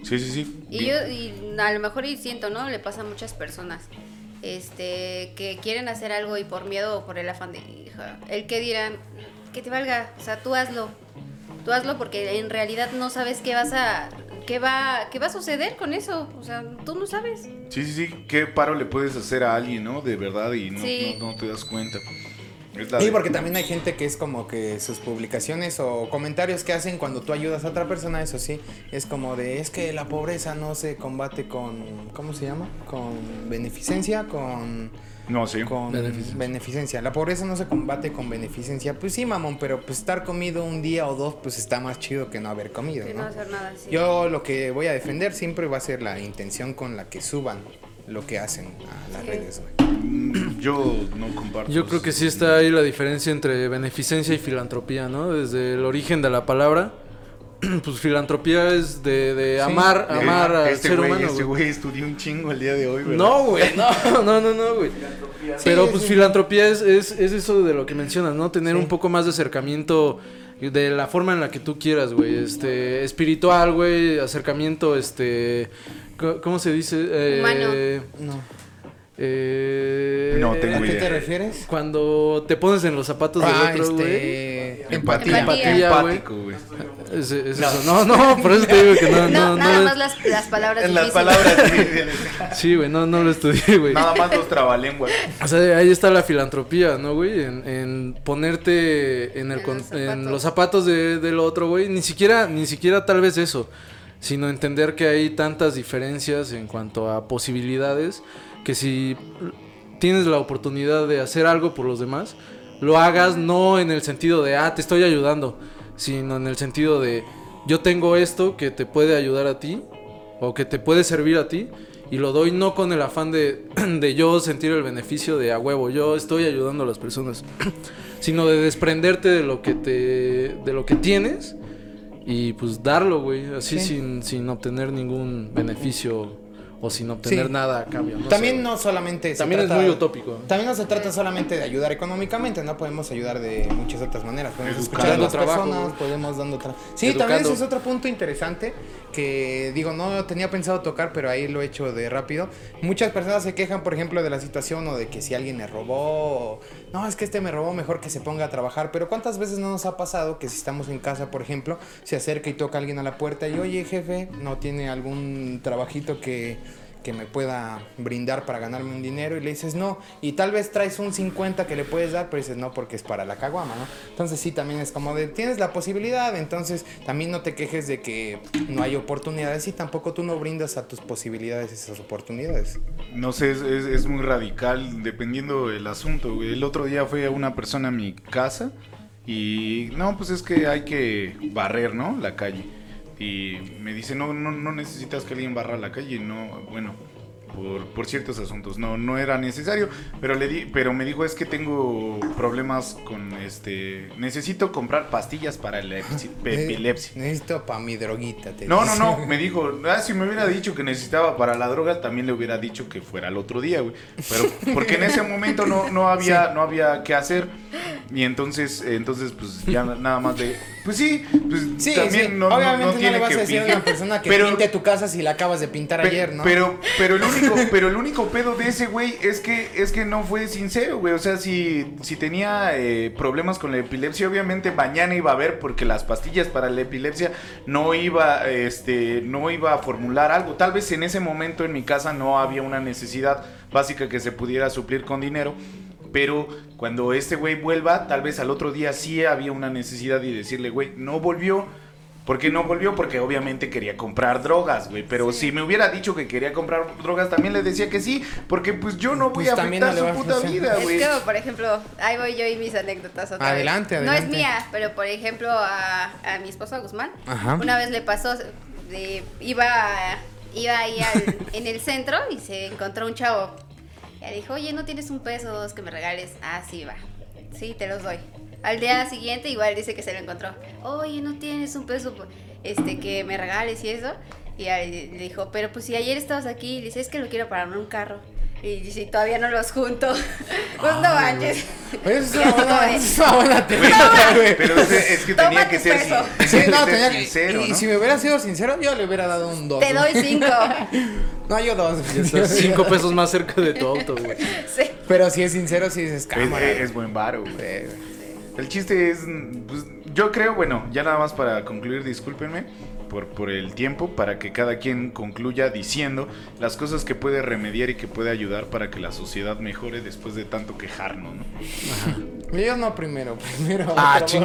Sí, sí, sí. Y Bien. yo, y a lo mejor y siento, ¿no? Le pasa a muchas personas. Este, que quieren hacer algo y por miedo o por el afán de, hija, el que dirán, que te valga, o sea, tú hazlo. Tú hazlo porque en realidad no sabes qué vas a, qué va, qué va a suceder con eso. O sea, tú no sabes. Sí, sí, sí. ¿Qué paro le puedes hacer a alguien, no? De verdad y no, Sí. no, no te das cuenta. Sí, porque también hay gente que es como que sus publicaciones o comentarios que hacen cuando tú ayudas a otra persona, eso sí, es como de, es que la pobreza no se combate con, ¿cómo se llama? Con beneficencia, con... No, sí. Con Beneficencia. beneficencia. La pobreza no se combate con beneficencia. Pues sí, mamón, pero pues estar comido un día o dos, pues está más chido que no haber comido, Que no ¿no? hacer nada así. Yo lo que voy a defender siempre va a ser la intención con la que suban lo que hacen a las Sí. redes, güey. Yo no comparto. Yo creo que sí está ahí la diferencia entre beneficencia y filantropía, ¿no? Desde el origen de la palabra, pues filantropía es de, de Sí. amar, Eh, amar al este ser güey, humano. Este güey. güey estudió un chingo el día de hoy, ¿verdad? No, güey, no, no, no, no, güey. Pero Sí, pues sí. filantropía es, es, es eso de lo que mencionas, ¿no? Tener Sí. un poco más de acercamiento de la forma en la que tú quieras, güey. Este, espiritual, güey, acercamiento, este, ¿cómo se dice? Eh, Humano. No. Eh, No tengo ¿A qué idea. te refieres? Cuando te pones en los zapatos del Ah, otro, güey. este... Empatía. Empatía. Empático, güey. Es, es eso. No, no, por eso te digo que no, no, no, nada no. más las, las palabras En las difíciles. palabras, sí, sí, güey, no, no lo estudié, güey. Nada más los trabalenguas. O sea, ahí está la filantropía, ¿no, güey? En, en ponerte en, el En los en zapatos. los zapatos de- del otro, güey. Ni siquiera, ni siquiera tal vez eso. Sino entender que hay tantas diferencias en cuanto a posibilidades que si tienes la oportunidad de hacer algo por los demás, lo hagas no en el sentido de, ah, te estoy ayudando, sino en el sentido de, yo tengo esto que te puede ayudar a ti o que te puede servir a ti y lo doy no con el afán de, de yo sentir el beneficio de a huevo, yo estoy ayudando a las personas, sino de desprenderte de lo que te de lo que tienes y pues darlo, güey, así Sí. sin, sin obtener ningún beneficio o sin obtener Sí. nada a cambio. no También sé, no solamente se También es muy utópico. También no se trata solamente de ayudar económicamente, no podemos ayudar de muchas otras maneras. Podemos Educando. escuchar a las trabajo, personas, podemos dando tra- Sí, Educando. también ese es otro punto interesante que digo, no tenía pensado tocar, pero ahí lo he hecho de rápido. Muchas personas se quejan, por ejemplo, de la situación o de que si alguien me robó, o, no, es que este me robó, mejor que se ponga a trabajar. Pero ¿cuántas veces no nos ha pasado que si estamos en casa, por ejemplo, se acerca y toca alguien a la puerta y, oye, jefe, ¿no tiene algún trabajito que que me pueda brindar para ganarme un dinero y le dices no y tal vez traes un 50 que le puedes dar pero dices no porque es para la caguama no entonces sí también es como de tienes la posibilidad entonces también no te quejes de que no hay oportunidades y tampoco tú no brindas a tus posibilidades esas oportunidades No sé, es, muy radical dependiendo del asunto. El otro día fue una persona a mi casa y no, pues es que hay que barrer, ¿no? La calle. Y me dice, no, no, no necesitas que alguien barra la calle. No, bueno, por, por ciertos asuntos. No, no era necesario, pero le di, pero me dijo es que tengo problemas con este, necesito comprar pastillas para la epilepsia. Ne- epilepsia. Necesito para mi droguita. te No, no, dice. no, me dijo, ah, si me hubiera dicho que necesitaba para la droga, también le hubiera dicho que fuera el otro día, güey. Pero porque en ese momento no, no había, no había qué hacer. Y entonces, entonces, pues ya nada más de, pues sí, pues Sí, también sí. no, Obviamente no no, tiene le vas que a decir a una persona que Pero- pinte tu casa si la acabas de pintar Pe- ayer, ¿no? Pero, pero el único, pero el único pedo de ese güey es que, es que no fue sincero, güey. O sea, si, si tenía eh, problemas con la epilepsia, obviamente mañana iba a ver, porque las pastillas para la epilepsia no iba, este, no iba a formular algo. Tal vez en ese momento en mi casa no había una necesidad básica que se pudiera suplir con dinero. Pero cuando este güey vuelva, tal vez al otro día sí había una necesidad y decirle, güey, no volvió. ¿Por qué no volvió? Porque obviamente quería comprar drogas, güey. Pero si me hubiera dicho que quería comprar drogas, también le decía que sí. Porque pues yo no voy Pues a afectar no su a puta vida, Es güey. que, por ejemplo, ahí voy yo y mis anécdotas otra Adelante, vez. adelante. No es mía, pero por ejemplo a, a mi esposo Guzmán, Ajá. una vez le pasó, de- iba, iba ahí al- en el centro y se encontró un chavo. Dijo, oye, ¿no tienes un peso dos que me regales? Ah, sí, va. Sí, te los doy. Al día siguiente igual dice que se lo encontró. Oye, ¿no tienes un peso este, que me regales y eso? Y le dijo, pero pues si ayer estabas aquí, le dice, es que lo quiero para un carro. Y dice, todavía no los junto. pues no manches. Es una buena, eso es una buena güey. pero es, es que Toma tenía que ser, peso. sin- Sí, tenía no, que ser tenía que- sincero, y, ¿no? si me hubiera sido sincero, yo le hubiera dado un 2. Te doy cinco. No, yo dos. Ya estás cinco pesos más cerca de tu auto, güey. Sí. Pero si es sincero, si dices Es, cámara. es buen varo, güey. El chiste es, pues, yo creo, bueno, ya nada más para concluir, discúlpenme por, por el tiempo, para que cada quien concluya diciendo las cosas que puede remediar y que puede ayudar para que la sociedad mejore después de tanto quejarnos, ¿no? Yo no primero, primero. Ah, yo,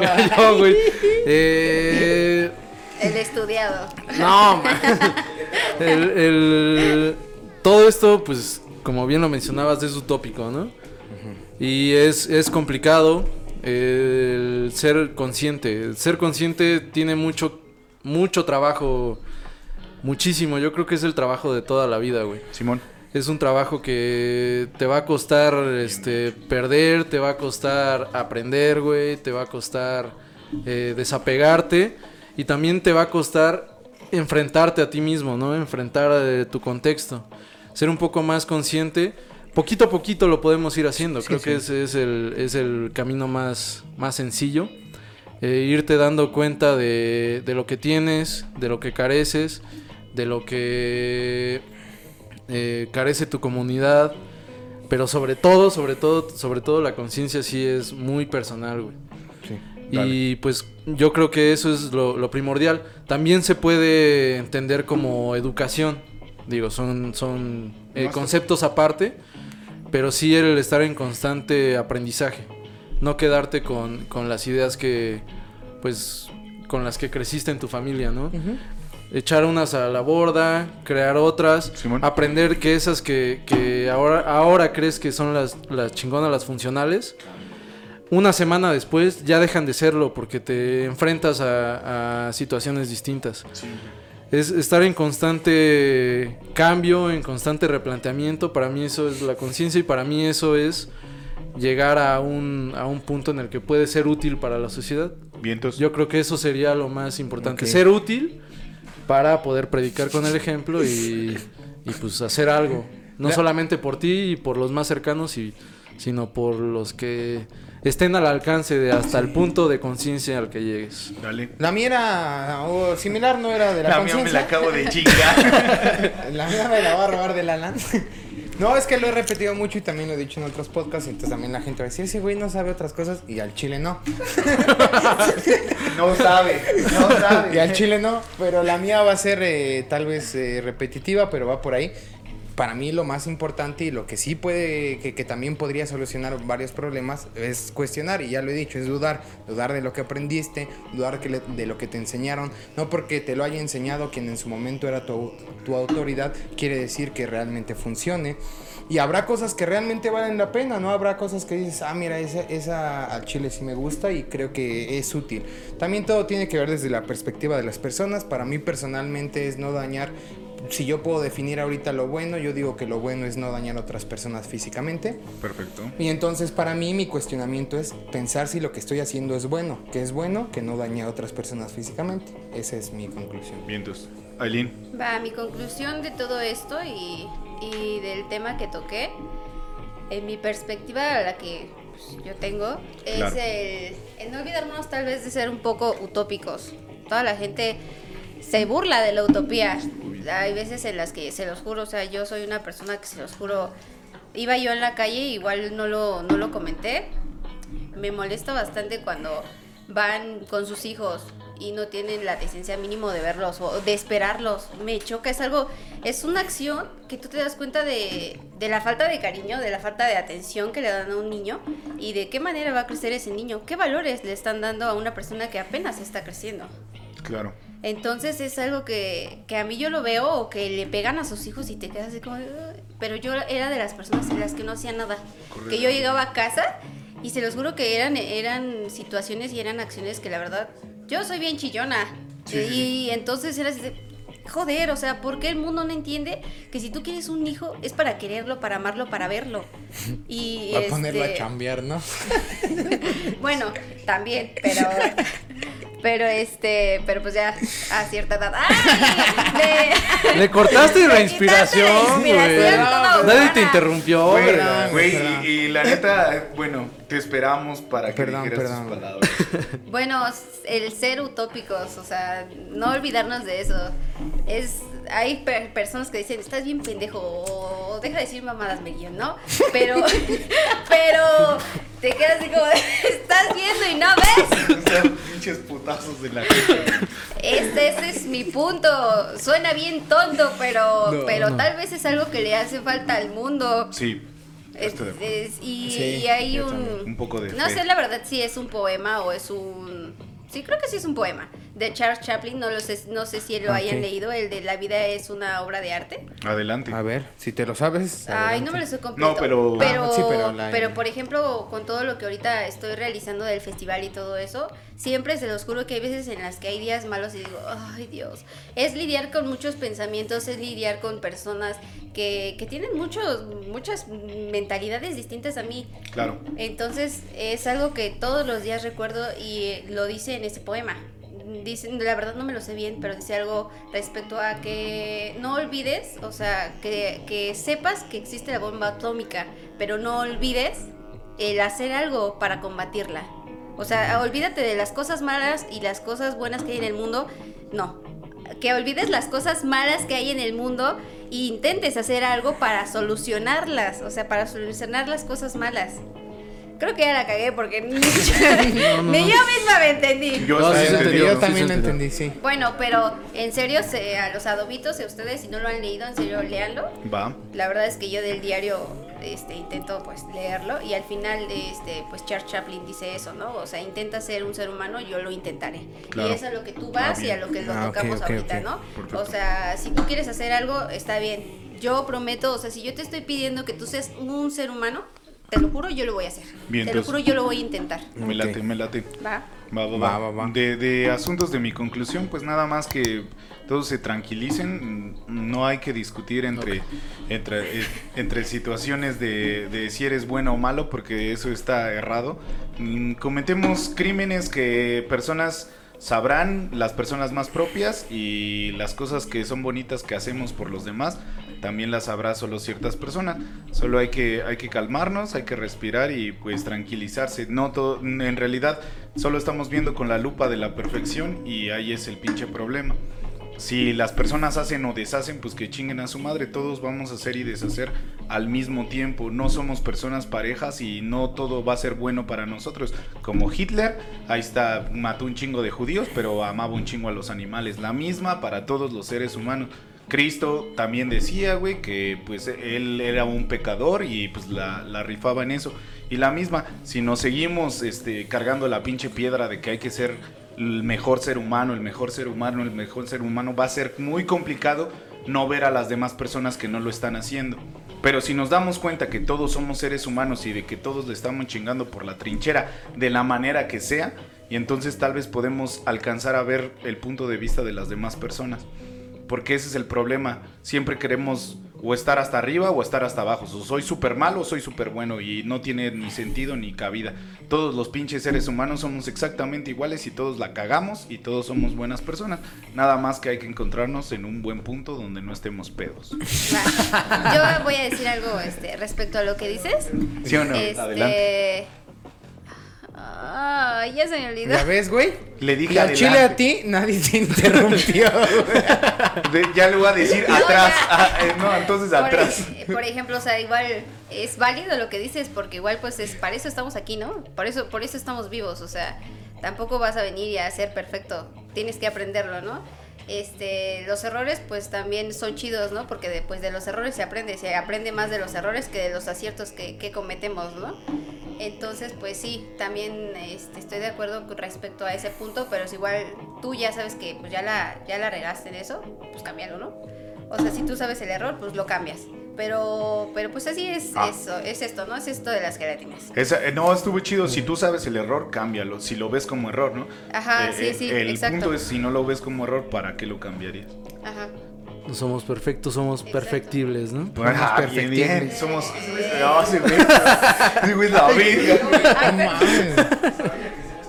güey. Eh, El estudiado. no, man. El, el- todo esto, pues, como bien lo mencionabas, es utópico, ¿no? Y es, es complicado el ser consciente. El ser consciente tiene mucho, mucho trabajo, muchísimo. Yo creo que es el trabajo de toda la vida, güey. Simón. Es un trabajo que te va a costar este perder, te va a costar aprender, güey, te va a costar eh, desapegarte y también te va a costar enfrentarte a ti mismo, ¿no? Enfrentar eh, tu contexto. Ser un poco más consciente. Poquito a poquito lo podemos ir haciendo. Creo que ese es el, es el camino más, más sencillo. Eh, irte dando cuenta de, de lo que tienes, de lo que careces, de lo que eh, carece tu comunidad, pero sobre todo, sobre todo, sobre todo la conciencia sí es muy personal, güey. Y pues yo creo que eso es lo, lo primordial. También se puede entender como educación. Digo, son, son eh, conceptos aparte, pero sí el estar en constante aprendizaje. No quedarte con, con las ideas que, pues, con las que creciste en tu familia, ¿no? Echar unas a la borda, crear otras, Simón. aprender que esas que, que ahora, ahora crees que son las, las chingonas, las funcionales, una semana después ya dejan de serlo porque te enfrentas a, a situaciones distintas. Es estar en constante cambio, en constante replanteamiento. Para mí eso es la conciencia y para mí eso es llegar a un, a un punto en el que puede ser útil para la sociedad. Vientos. Yo creo que eso sería lo más importante. Ser útil para poder predicar con el ejemplo y, y, pues hacer algo. No La- solamente por ti y por los más cercanos, y, sino por los que estén al alcance de hasta el punto de conciencia al que llegues. Dale. La mía era o similar, no era de la, La mía me conciencia. la acabo de chingar. La mía me la va a robar de la lana. No, es que lo he repetido mucho y también lo he dicho en otros podcasts, entonces también la gente va a decir, ese güey no sabe otras cosas y al chile no. No sabe, no Y sabe. al chile no, pero la mía va a ser eh, tal vez eh, repetitiva, pero va por ahí. Para mí lo más importante y lo que sí puede, que, que también podría solucionar varios problemas es cuestionar, y ya lo he dicho, es dudar, dudar de lo que aprendiste, dudar que le- de lo que te enseñaron, no porque te lo haya enseñado quien en su momento era tu, tu autoridad, quiere decir que realmente funcione. Y habrá cosas que realmente valen la pena, ¿no? Habrá cosas que dices, ah, mira, esa, esa al chile sí me gusta y creo que es útil. También todo tiene que ver desde la perspectiva de las personas. Para mí personalmente es no dañar si yo puedo definir ahorita lo bueno, yo digo que lo bueno es no dañar a otras personas físicamente. Perfecto. Y entonces para mí mi cuestionamiento es pensar si lo que estoy haciendo es bueno, que es bueno, que no dañe a otras personas físicamente. Esa es mi conclusión. Bien, entonces. Aileen. Va, mi conclusión de todo esto y, y del tema que toqué, en mi perspectiva, la que pues, yo tengo, es Claro. el, el no olvidarnos tal vez de ser un poco utópicos. Toda la gente se burla de la utopía. Hay veces en las que, se los juro, o sea, yo soy una persona que se los juro, iba yo en la calle, igual no lo, no lo comenté, me molesta bastante cuando van con sus hijos y no tienen la decencia mínimo de verlos o de esperarlos. Me choca, es algo, es una acción que tú te das cuenta de, de la falta de cariño, de la falta de atención que le dan a un niño y de qué manera va a crecer ese niño, qué valores le están dando a una persona que apenas está creciendo. Claro. Entonces es algo que, que a mí yo lo veo o que le pegan a sus hijos y te quedas así como... Pero yo era de las personas en las que no hacía nada. Que yo llegaba a casa y se los juro que eran, eran situaciones y eran acciones que la verdad... Yo soy bien chillona. Sí, y, entonces era así de, Joder, o sea, ¿por qué el mundo no entiende que si tú quieres un hijo es para quererlo, para amarlo, para verlo? Y A ponerlo a este, chambear, ¿no? bueno, también, pero. Pero este. Pero pues ya a cierta edad. ¡Ay! Le, Le cortaste la inspiración, güey. Nadie te interrumpió, Güey, y la neta, bueno, te esperamos para que Perdón, dijeras perdón. tus palabras. Bueno, el ser utópicos, o sea, no olvidarnos de eso. Es. Hay per- personas que dicen, estás bien pendejo, o deja de decir mamadas, Miguel, ¿no? Pero. pero. Te quedas así como, estás viendo y no ves. O sea, pinches putazos de la gente. Este, ese es mi punto. Suena bien tonto, pero, No, pero no. tal vez es algo que le hace falta al mundo. Sí, Es- acuerdo. es- y, Sí, y hay un... también. Un poco de No fe. sé la verdad si es un poema o es un... Sí, creo que sí es un poema. De Charles Chaplin, no, lo sé, no sé si lo hayan Ok. leído, el de La vida es una obra de arte. Adelante. A ver, si te lo sabes. Ay, no me lo sé completo. No, pero- Pero, Ah, sí, pero la- pero, por ejemplo, con todo lo que ahorita estoy realizando del festival y todo eso, siempre se los juro que hay veces en las que hay días malos y digo, ay Dios. Es lidiar con muchos pensamientos, es lidiar con personas que, que tienen muchos, muchas mentalidades distintas a mí. Claro. Entonces es algo que todos los días recuerdo y eh, lo dice en ese poema. Dicen, la verdad no me lo sé bien, pero dice algo respecto a que no olvides, o sea, que, que sepas que existe la bomba atómica, pero no olvides el hacer algo para combatirla. O sea, olvídate de las cosas malas y las cosas buenas que hay en el mundo. No. Que olvides las cosas malas que hay en el mundo e intentes hacer algo para solucionarlas. O sea, para solucionar las cosas malas. Creo que ya la cagué porque ni, no, ni no. yo misma me entendí. Yo No, sí se entendió. Yo también sí, entendí, sí. Bueno, pero en serio, se- a los adobitos, a ustedes, si no lo han leído, en serio, leanlo. Va. La verdad es que yo del diario este, intento pues leerlo y al final este, pues Charles Chaplin dice eso, ¿no? O sea, intenta ser un ser humano, yo lo intentaré. Claro. Y es a lo que tú vas Ah, y a lo que lo Ah, tocamos ahorita. ¿no? Perfecto. O sea, si tú quieres hacer algo, está bien. Yo prometo, o sea, si yo te estoy pidiendo que tú seas un ser humano, te lo juro, yo lo voy a hacer. Bien, te lo entonces- juro, yo lo voy a intentar. Me late, me late. ¿Va? Va, va, Va, va. va, va. De, de asuntos de mi conclusión, pues nada más que todos se tranquilicen. No hay que discutir entre, entre, eh, entre situaciones de, de si eres bueno o malo, porque eso está errado. Mm, Cometemos crímenes que personas sabrán, las personas más propias, y las cosas que son bonitas que hacemos por los demás, también las sabrá solo ciertas personas. Solo hay que, hay que calmarnos, hay que respirar y pues tranquilizarse. No todo, en realidad solo estamos viendo con la lupa de la perfección y ahí es el pinche problema. Si las personas hacen o deshacen, pues que chinguen a su madre. Todos vamos a hacer y deshacer al mismo tiempo. No somos personas parejas y no todo va a ser bueno para nosotros. Como Hitler, ahí está, mató un chingo de judíos, pero amaba un chingo a los animales. La misma para todos los seres humanos. Cristo también decía, güey, que pues él era un pecador y pues la, rifaba en eso. Y la misma, si nos seguimos este, cargando la pinche piedra de que hay que ser el mejor ser humano, el mejor ser humano, el mejor ser humano, va a ser muy complicado no ver a las demás personas que no lo están haciendo. Pero si nos damos cuenta que todos somos seres humanos y de que todos le estamos chingando por la trinchera de la manera que sea, y entonces tal vez podemos alcanzar a ver el punto de vista de las demás personas. Porque ese es el problema. Siempre queremos o estar hasta arriba o estar hasta abajo. O soy súper malo o soy súper bueno y no tiene ni sentido ni cabida. Todos los pinches seres humanos somos exactamente iguales y todos la cagamos y todos somos buenas personas. Nada más que hay que encontrarnos en un buen punto donde no estemos pedos. Yo voy a decir algo este, respecto a lo que dices. ¿Sí o no? Adelante. Ah, ya se me olvidó. ¿Ya ves, güey? Le dije Y al chile a ti nadie te interrumpió, güey. Ya le voy a decir No, atrás. ya. Ah, eh, no, entonces Por, atrás. por ejemplo, o sea, igual es válido lo que dices porque igual pues es para eso estamos aquí, ¿no? Por eso por eso estamos vivos, o sea, tampoco vas a venir y a ser perfecto, tienes que aprenderlo, ¿no? Este, los errores pues también son chidos, ¿no? Porque después de los errores se aprende, se aprende más de los errores que de los aciertos que, que cometemos, ¿no? Entonces, pues sí, también este, estoy de acuerdo con respecto a ese punto, pero es igual tú ya sabes que pues ya la, ya la regaste en eso, pues cámbialo, ¿no? O sea, si tú sabes el error, pues lo cambias. Pero, pero pues así es Ah. eso, es esto, ¿no? Es esto de las gelatinas. Esa- eh, no, estuvo chido. Si tú sabes el error, cámbialo. Si lo ves como error, ¿no? Ajá, Eh, sí, eh, sí, El exacto. punto es, si no lo ves como error, ¿para qué lo cambiarías? Ajá. No somos perfectos, somos Exacto. perfectibles, ¿no? Ah, bien, perfectibles. bien. Somos... No, ese güey. Ese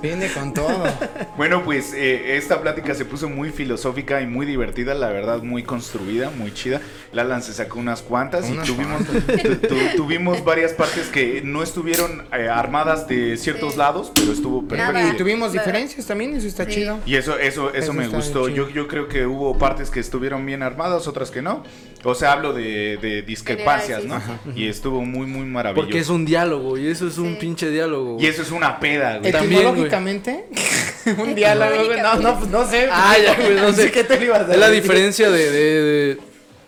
Viene con todo. Bueno, pues eh, esta plática se puso muy filosófica y muy divertida, la verdad, muy construida, muy chida. Lalan se sacó unas cuantas Unas y tuvimos, tu- tu- tuvimos varias partes que no estuvieron eh, armadas de ciertos Sí. lados, pero estuvo perfecto. Nada. Y tuvimos diferencias también, eso está Sí. chido. Y eso, eso, eso, Eso me gustó. Yo, yo creo que hubo partes que estuvieron bien armadas, otras que no. O sea, hablo de, de discrepancias, ¿no? Y estuvo muy, muy maravilloso. Porque es un diálogo y eso es un Sí. pinche diálogo. Y eso es una peda, güey. También, Un diálogo, güey. No, no, pues no sé. Ah, ya, güey, no sé. ¿Qué te lo ibas a Es la decir? diferencia de, de-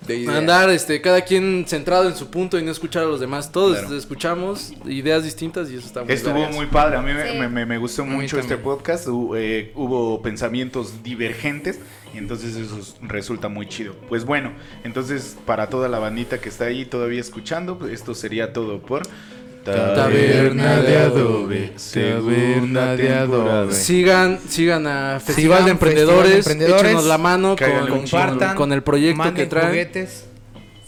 de andar, este, cada quien centrado en su punto y no escuchar a los demás. Todos Claro. escuchamos ideas distintas y eso está muy Estuvo muy padre, a mí me, Sí. me- me- me gustó A mucho este podcast, eh, hubo pensamientos divergentes y entonces eso es- resulta muy chido. Pues bueno, entonces para toda la bandita que está ahí todavía escuchando, pues esto sería todo por Taberna de Adobe, segunda temporada. Sigan, sigan a Festival Sigan de Emprendedores, Festival de Emprendedores. échenos la mano con. Compartan. con el proyecto que traen. juguetes,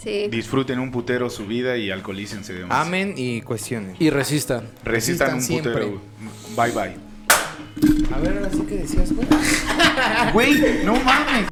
Sí. Disfruten un putero su vida y alcoholícense de más. amen y cuestionen. Y resistan. Resistan un putero. Bye bye. A ver, ahora sí que decías, güey. Güey, no mames.